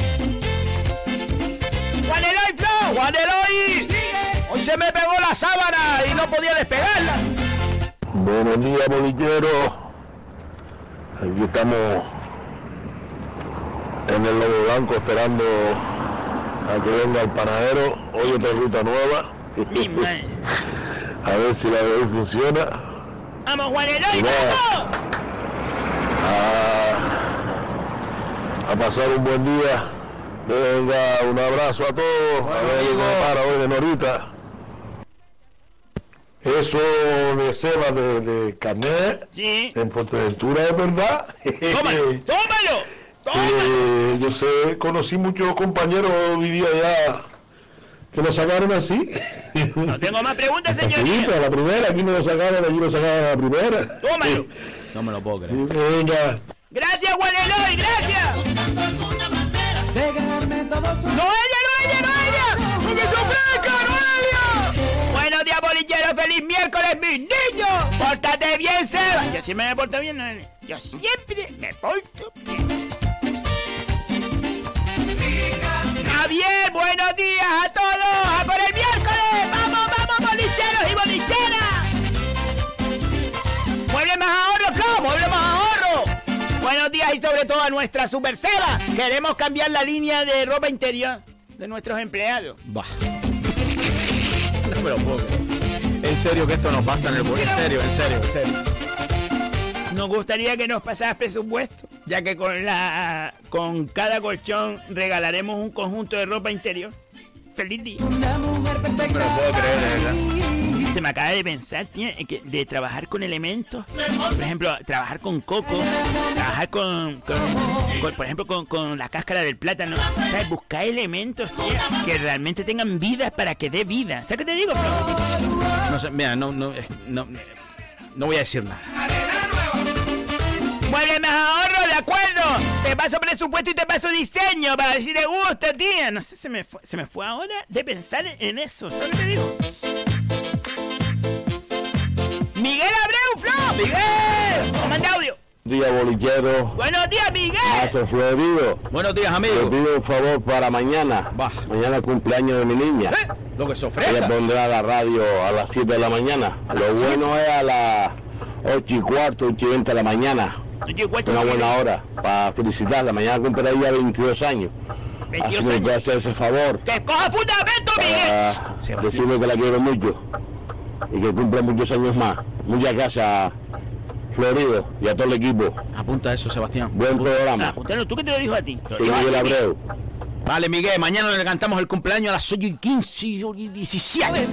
¡Juan Eloy, Flo! ¡Juan Eloy! Hoy se me pegó la sábana y no podía despegarla. Buenos días, bolillero. Aquí estamos en el Lobo Blanco esperando a que venga el panadero. Hoy otra ruta nueva. A ver si la de hoy funciona. ¡Vamos, Juan Eloy, Y nada, vamos! a, a pasar un buen día. Venga, un abrazo a todos. a ver me para hoy de Norita. Eso de Seba de, de Canet Sí. en Fuerteventura es verdad. ¡Tómalo! ¡Tómalo! Eh, yo sé, conocí muchos compañeros vivía allá que lo sacaron así. No tengo más preguntas, señorita. La primera, aquí no lo sacaron, allí lo sacaron a la primera. Tómalo. No me lo puedo creer. Venga. ¡Gracias, Juan Eloy! ¡Gracias! ¡Noelia, Noelia, Noelia! ¡Porque se ofrezca, Noelia! Buenos días, bolichero. ¡Feliz miércoles, mis niños! ¡Pórtate bien, Seba! Yo siempre me porto bien, Noelia. Yo siempre me porto bien. Javier, buenos días a todos. ¡A por el miércoles! ¡Vamos, vamos, bolicheros y bolicheras! ¡Mueble más ahorro, Flo! ¡Mueble más ahorro! Buenos días y sobre todo a nuestra super Seba. Queremos cambiar la línea de ropa interior de nuestros empleados. Bah. No me lo puedo. En serio que esto nos pasa en el En serio, en serio, en serio. Nos gustaría que nos pasaras presupuesto, ya que con la con cada colchón regalaremos un conjunto de ropa interior. Feliz día. No me lo puedo creer, de verdad. Se me acaba de pensar, tío, de trabajar con elementos, por ejemplo, trabajar con coco, trabajar con, con- con- por ejemplo, con, con la cáscara del plátano, ¿sabes? Buscar elementos, tío, que realmente tengan vida para que dé vida. ¿Sabes qué te digo, bro? No sé, mira, no, no, no, no voy a decir nada. Mueble más ahorro, de acuerdo. Te paso presupuesto y te paso diseño para ver si te gusta, tía. No sé, se me fue, se me fue ahora de pensar en eso. ¿Sabes qué te digo? Miguel Abreu, Flo. Miguel. ¿Cómo manda audio? Día bolillero. Buenos días, Miguel. Maestro Florido. Buenos días, Te amigo. pido un favor para mañana. Mañana cumpleaños de mi niña. Lo que se Ella ofrezca. pondrá la radio a las 7 de la mañana. ¿A Lo siete? bueno es a las 8 y cuarto, 8 y 20 de la mañana. Una buena hora para felicitarla. Mañana cumple ella 22 años. Así 22 que me años. puede hacer ese favor. ¡Que coja fundamento, Miguel! Para decirle que la quiero mucho. Y que cumple muchos años más. Muchas gracias, Florido, y a todo el equipo. Apunta eso, Sebastián. Buen programa. Apúntalo, ¿tú qué te lo dijo a ti? Soy Miguel Abreu. Vale, Miguel, mañana le cantamos el cumpleaños a las 8 y 15 y 17.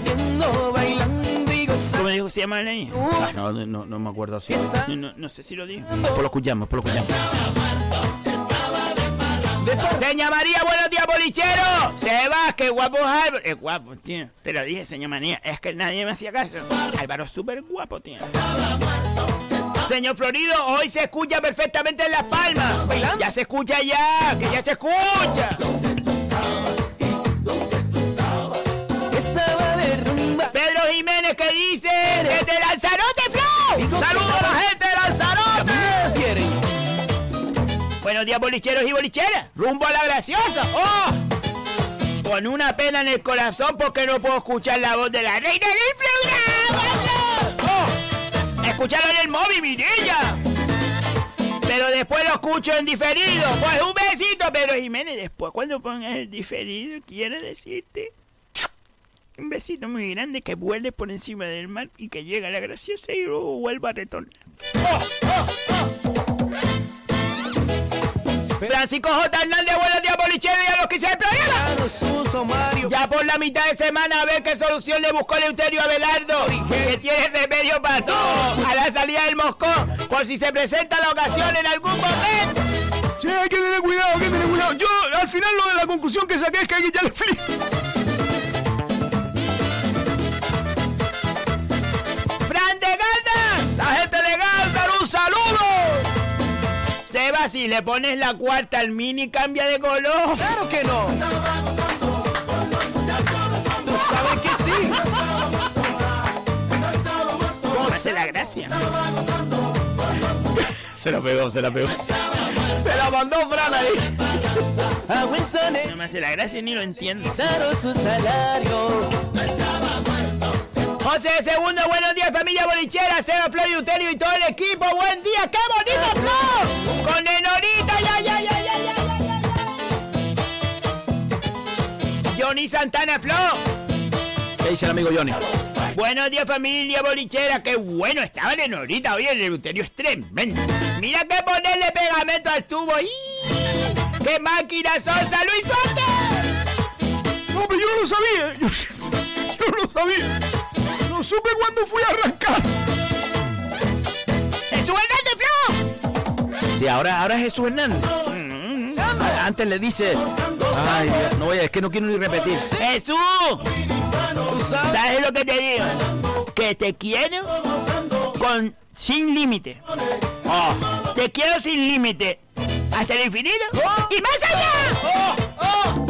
¿Cómo dijo que se llama el niño? Ah, no, no, no me acuerdo así. No, sé si lo dijo. Después lo escuchamos, después lo escuchamos. Seña María, buenos días, bolichero. Se va, qué guapo es Álvaro. Es guapo, tío. Te lo dije, señor María. Es que nadie me hacía caso. Álvaro es súper guapo, tío. Señor Florido, hoy se escucha perfectamente en Las Palmas. Ya se escucha ya, que ya se escucha. Jiménez que dice desde Lanzarote Flow. Saludos a la gente de Lanzarote. Buenos días bolicheros y bolicheras. Rumbo a la graciosa. ¡Oh! Con una pena en el corazón porque no puedo escuchar la voz de la reina del programa. ¡Oh! Escucharlo en el móvil, mi niña. Pero después lo escucho en diferido. Pues un besito, Pedro Jiménez. Después cuando pongas el diferido, quiero decirte un besito muy grande que vuelve por encima del mar y que llega a la graciosa y luego vuelva a retornar. Francisco J. Hernández, buenos días, bolichero y a los que se. Ya por la mitad de semana a ver qué solución le buscó Leuterio Abelardo, que tiene remedio para todo. A la salida del Moscón, por si se presenta la ocasión en algún momento. Sí, hay que tener cuidado, hay que tener cuidado. Yo, al final, lo de la conclusión que saqué es que hay que echarle frío. ¡Fran de Gata! ¡La gente de Gata! ¡Un saludo! Seba, si le pones la cuarta al mini, cambia de color. ¡Claro que no! ¡Tú sabes que sí! ¿Cómo hace la gracia? Se la pegó, se la pegó. Se la mandó Fran ahí. No me hace la gracia ni lo entiendo. Daros su salario. José Segundo, buenos días familia bolichera, Seba, Flor y Uterio y todo el equipo, buen día, qué bonito Flor, con Nenorita, ya, ya, ya, ya, ya, ya. Johnny Santana Flor. ¿Qué dice el amigo Johnny? Buenos días familia bolichera, qué bueno estaba Nenorita, oye, el Uterio es tremendo. Mira que ponerle pegamento al tubo, ¡y! ¡Qué máquina sosa, Luis Suárez! No, pero yo no lo sabía. Yo, yo no lo sabía. Supe cuándo fui a arrancar. ¡Jesús Hernández Flor! Sí, ahora, ahora es Jesús Hernández. Ah, Antes le dice. Ay, Dios, no voy a, es que no quiero ni repetir. ¡Jesús! ¿Sabes lo que te digo? Que te quiero con sin límite. Oh, te quiero sin límite. Hasta el infinito y más allá.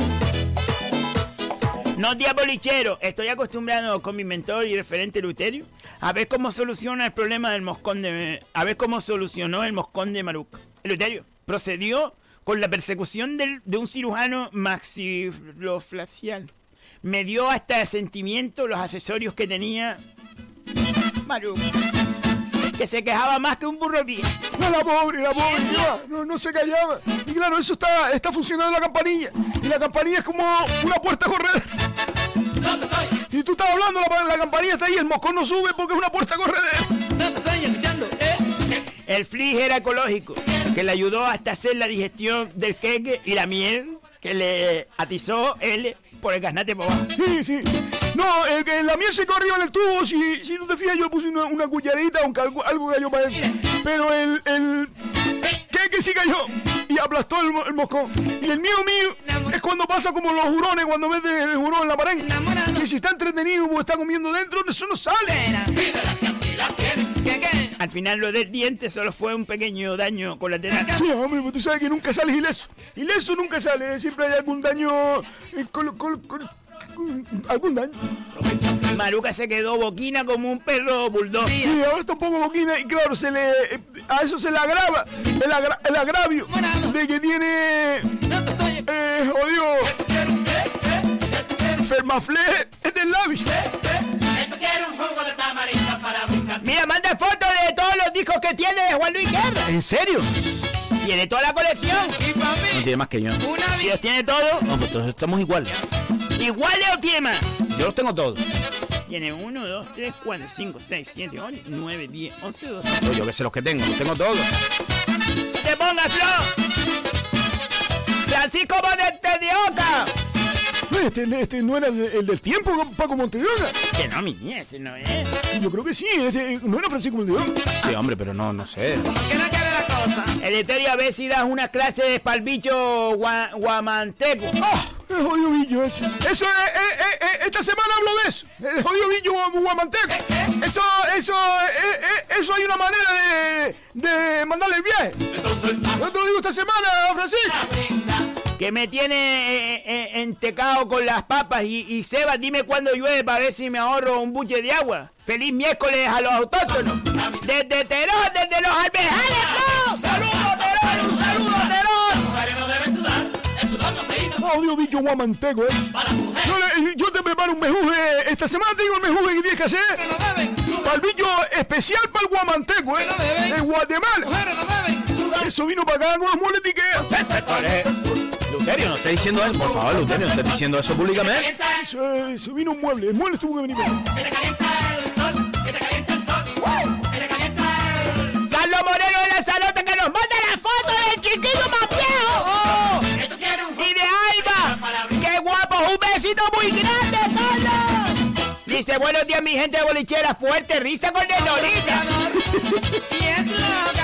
No día bolichero. Estoy acostumbrado con mi mentor y referente Luterio a ver cómo soluciona el problema del moscón de... A ver cómo solucionó el moscón de Maruca. Luterio procedió con la persecución del- de un cirujano maxiloflacial. Me dio hasta sentimiento los accesorios que tenía Maruca. Que se quejaba más que un burro viejo. No, la pobre, la pobre, no, no se callaba. Y claro, eso está, está funcionando la campanilla. Y la campanilla es como una puerta corredera. Y tú estás hablando, la, la campanilla está ahí, el moscón no sube porque es una puerta corredera. El flis era ecológico, que le ayudó hasta hacer la digestión del queque y la miel que le atizó él por el gasnate por abajo. Sí, sí. No, el que la miel se corrió en el tubo, si, si no te fijas, yo puse una, una cucharadita, aunque algo, algo cayó para adentro. Pero el, el ¿qué que sí cayó? Y aplastó el, el moscón. Y el mío mío es cuando pasa como los hurones cuando meten el hurón en la pared. Que si está entretenido o está comiendo dentro, eso no sale. Al final lo del diente solo fue un pequeño daño colateral. Sí, hombre, pues tú sabes que nunca sales ileso. Ileso nunca sale, siempre hay algún daño. eh, col- col- col- algún daño. Maruca se quedó boquina como un perro bulldog. Sí, ahora está un poco boquina y claro, se le, a eso se le agrava el, agra- el agravio de que tiene. Eh, jodido. Fermaflé en el labio. Mira, manda fotos de todos los discos que tiene de Juan Luis Guerra. ¿En serio? Tiene toda la colección. No tiene más que yo. Si los tiene todos, No, pues entonces estamos igual. Iguales o tiene más. Yo los tengo todos. Tiene 1, 2, 3, 4, 5, 6, 7, 8, 9, 10, 11, 12. Pues yo que sé los que tengo, los tengo todos. ¡Te ponga, Flo! ¡Francisco de Oca! Este, este no era el, el del tiempo, Paco Montevideo. Que no, mi niña, ese no es. Yo creo que sí, este, no era Francisco Montevideo. Sí, hombre, pero no, no sé. El Eleuterio, a ver si das una clase para el bicho gua- guamanteco. ¡Ah! El jodido billo ese. Eso, eh, eh, eh, eh, esta semana hablo de eso. El jodido billo gu- guamanteco. Eso, eso, eh, eh, eso hay una manera de, de mandarle el viaje. Yo te lo digo esta semana, Francisco. Que me tiene eh, eh, entecado con las papas y, y Seba, dime cuándo llueve para ver si me ahorro un buche de agua. Feliz miércoles a los autóctonos. Desde Terón, desde los Alberjales, ¡no! ¡Saludos, Jodido billo guamanteco, eh. Yo, te preparo un mejuje. Esta semana te digo el mejuje que tienes que hacer. Para el billo especial para el guamanteco, eh. De Guatemala. Eso vino para acá con los muebles de Ikea. Luterio, no esté diciendo eso, por favor, Luterio, no esté diciendo eso públicamente. Eso, eso vino un mueble. El mueble tuvo que venir. Carlos Moreno de la Salota Dice, buenos días, mi gente de bolichera. Fuerte risa con Nenolita.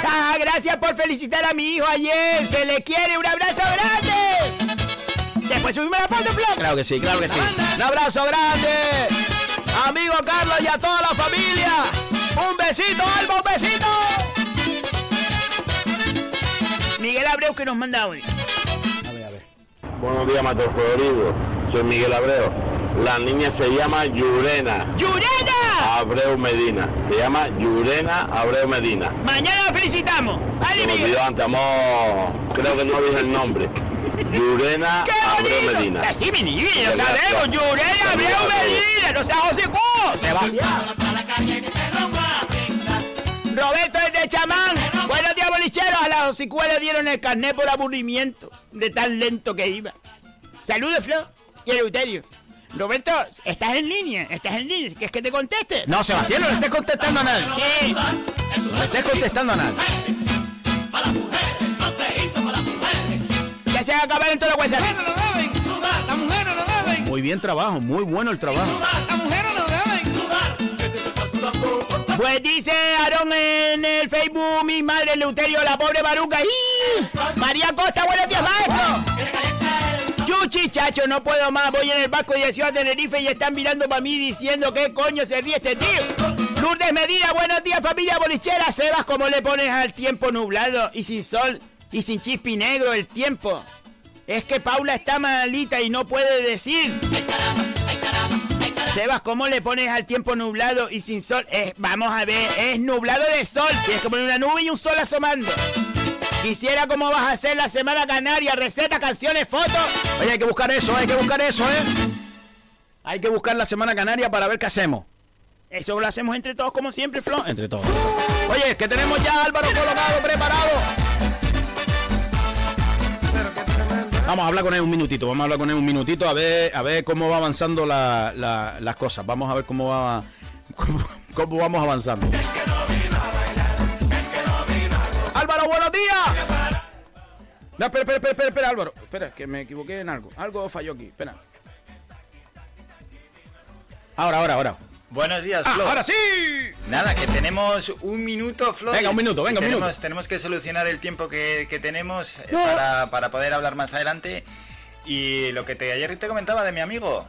Ah, gracias por felicitar a mi hijo ayer. Se le quiere. Un abrazo grande. Después subimos la foto, Flo. Claro que sí, claro que sí. Un abrazo grande. Amigo Carlos y a toda la familia. Un besito, Alba, un besito. Miguel Abreu que nos manda hoy. Buenos días, Mato Florido. Soy Miguel Abreu. La niña se llama Yurena. ¡Yurena! Abreu Medina. Se llama Yurena Abreu Medina. Mañana la felicitamos. Se me olvidó antes, amor. Creo que no dije el nombre. Yurena Abreu Medina. Así, mi niña, lo sabemos. Yurena Abreu Medina. No seas José. Te va. Roberto desde Chamán. Buenos días, bolicheros. A las le dieron el carnet por aburrimiento. De tan lento que iba. Saludos, Flo. Y Eleuterio. Roberto, estás en línea. Estás en línea. ¿Quieres que te conteste? No, Sebastián, no le estés contestando a nadie. Sí. No le estés contestando a nadie. Ya se acabaron WhatsApp. Las deben. Muy bien trabajo, muy bueno el trabajo. Pues dice Aarón en el Facebook, mi madre Leuterio, la pobre Baruca. ¡Y! María Costa, buenos días, maestro. Yuchi, chacho, no puedo más. Voy en el barco de Ciudad de Tenerife y están mirando para mí diciendo qué coño se ríe este tío. Lourdes Medina, buenos días, familia bolichera. Sebas, ¿cómo le pones al tiempo nublado y sin sol y sin chispi negro el tiempo? Es que Paula está malita y no puede decir. Sebas, ¿cómo le pones al tiempo nublado y sin sol? Es, vamos a ver, es nublado de sol. Tienes que poner una nube y un sol asomando. Quisiera cómo vas a hacer la semana canaria, receta, canciones, fotos. Oye, hay que buscar eso, hay que buscar eso, ¿eh? Hay que buscar la Semana Canaria para ver qué hacemos. Eso lo hacemos entre todos como siempre, Flo. Entre todos. Oye, que tenemos ya a Álvaro colocado, preparado. Vamos a hablar con él un minutito, vamos a hablar con él un minutito a ver, a ver cómo va avanzando la- la- las cosas. Vamos a ver cómo va cómo, cómo vamos avanzando. No, espera, espera, espera, espera, espera, Álvaro. Espera, que me equivoqué en algo. Algo falló aquí. Espera. Ahora, ahora, ahora. Buenos días, Ah, Flo. ahora sí. Nada, que tenemos un minuto, Flo. Venga, un minuto, venga, un tenemos, minuto. Tenemos que solucionar el tiempo que, que tenemos eh, No. para, para poder hablar más adelante. Y lo que te, ayer te comentaba de mi amigo,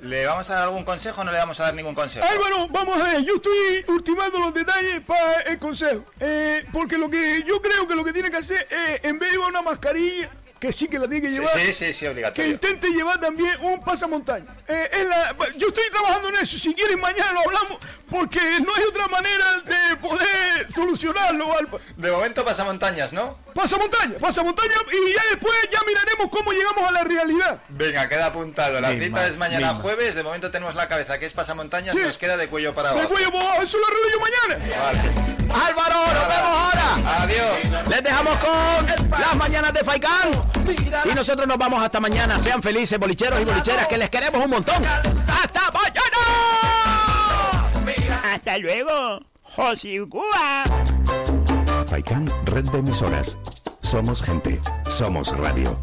¿le vamos a dar algún consejo o no le vamos a dar ningún consejo? Álvaro, vamos a ver, yo estoy ultimando los detalles para el consejo. Eh, porque lo que yo creo que lo que tiene que hacer es, en vez de una mascarilla, que sí que la tiene que llevar, sí, sí, sí, que obligatorio. intente llevar también un pasamontaña. Eh, es la- yo estoy trabajando en eso, si quieren mañana lo hablamos, porque no hay otra manera de poder solucionarlo, Álvaro. De momento pasa montañas, ¿no? Pasamontaña, pasamontaña, y ya después ya miraremos cómo llegamos a la realidad. Venga, queda apuntado. La Misma, cita es mañana misma. jueves. De momento tenemos la cabeza que es pasamontañas. Sí. Nos queda de cuello para De abajo. cuello para abajo, eso lo arreglo yo mañana. Vale. Álvaro, nos vemos ahora. Adiós. Les dejamos con las mañanas de Faikán. Y nosotros nos vamos hasta mañana. Sean felices, bolicheros y bolicheras, que les queremos un montón. ¡Hasta mañana! Hasta luego, José Cuba. Faikán, red de emisoras. Somos gente, somos radio.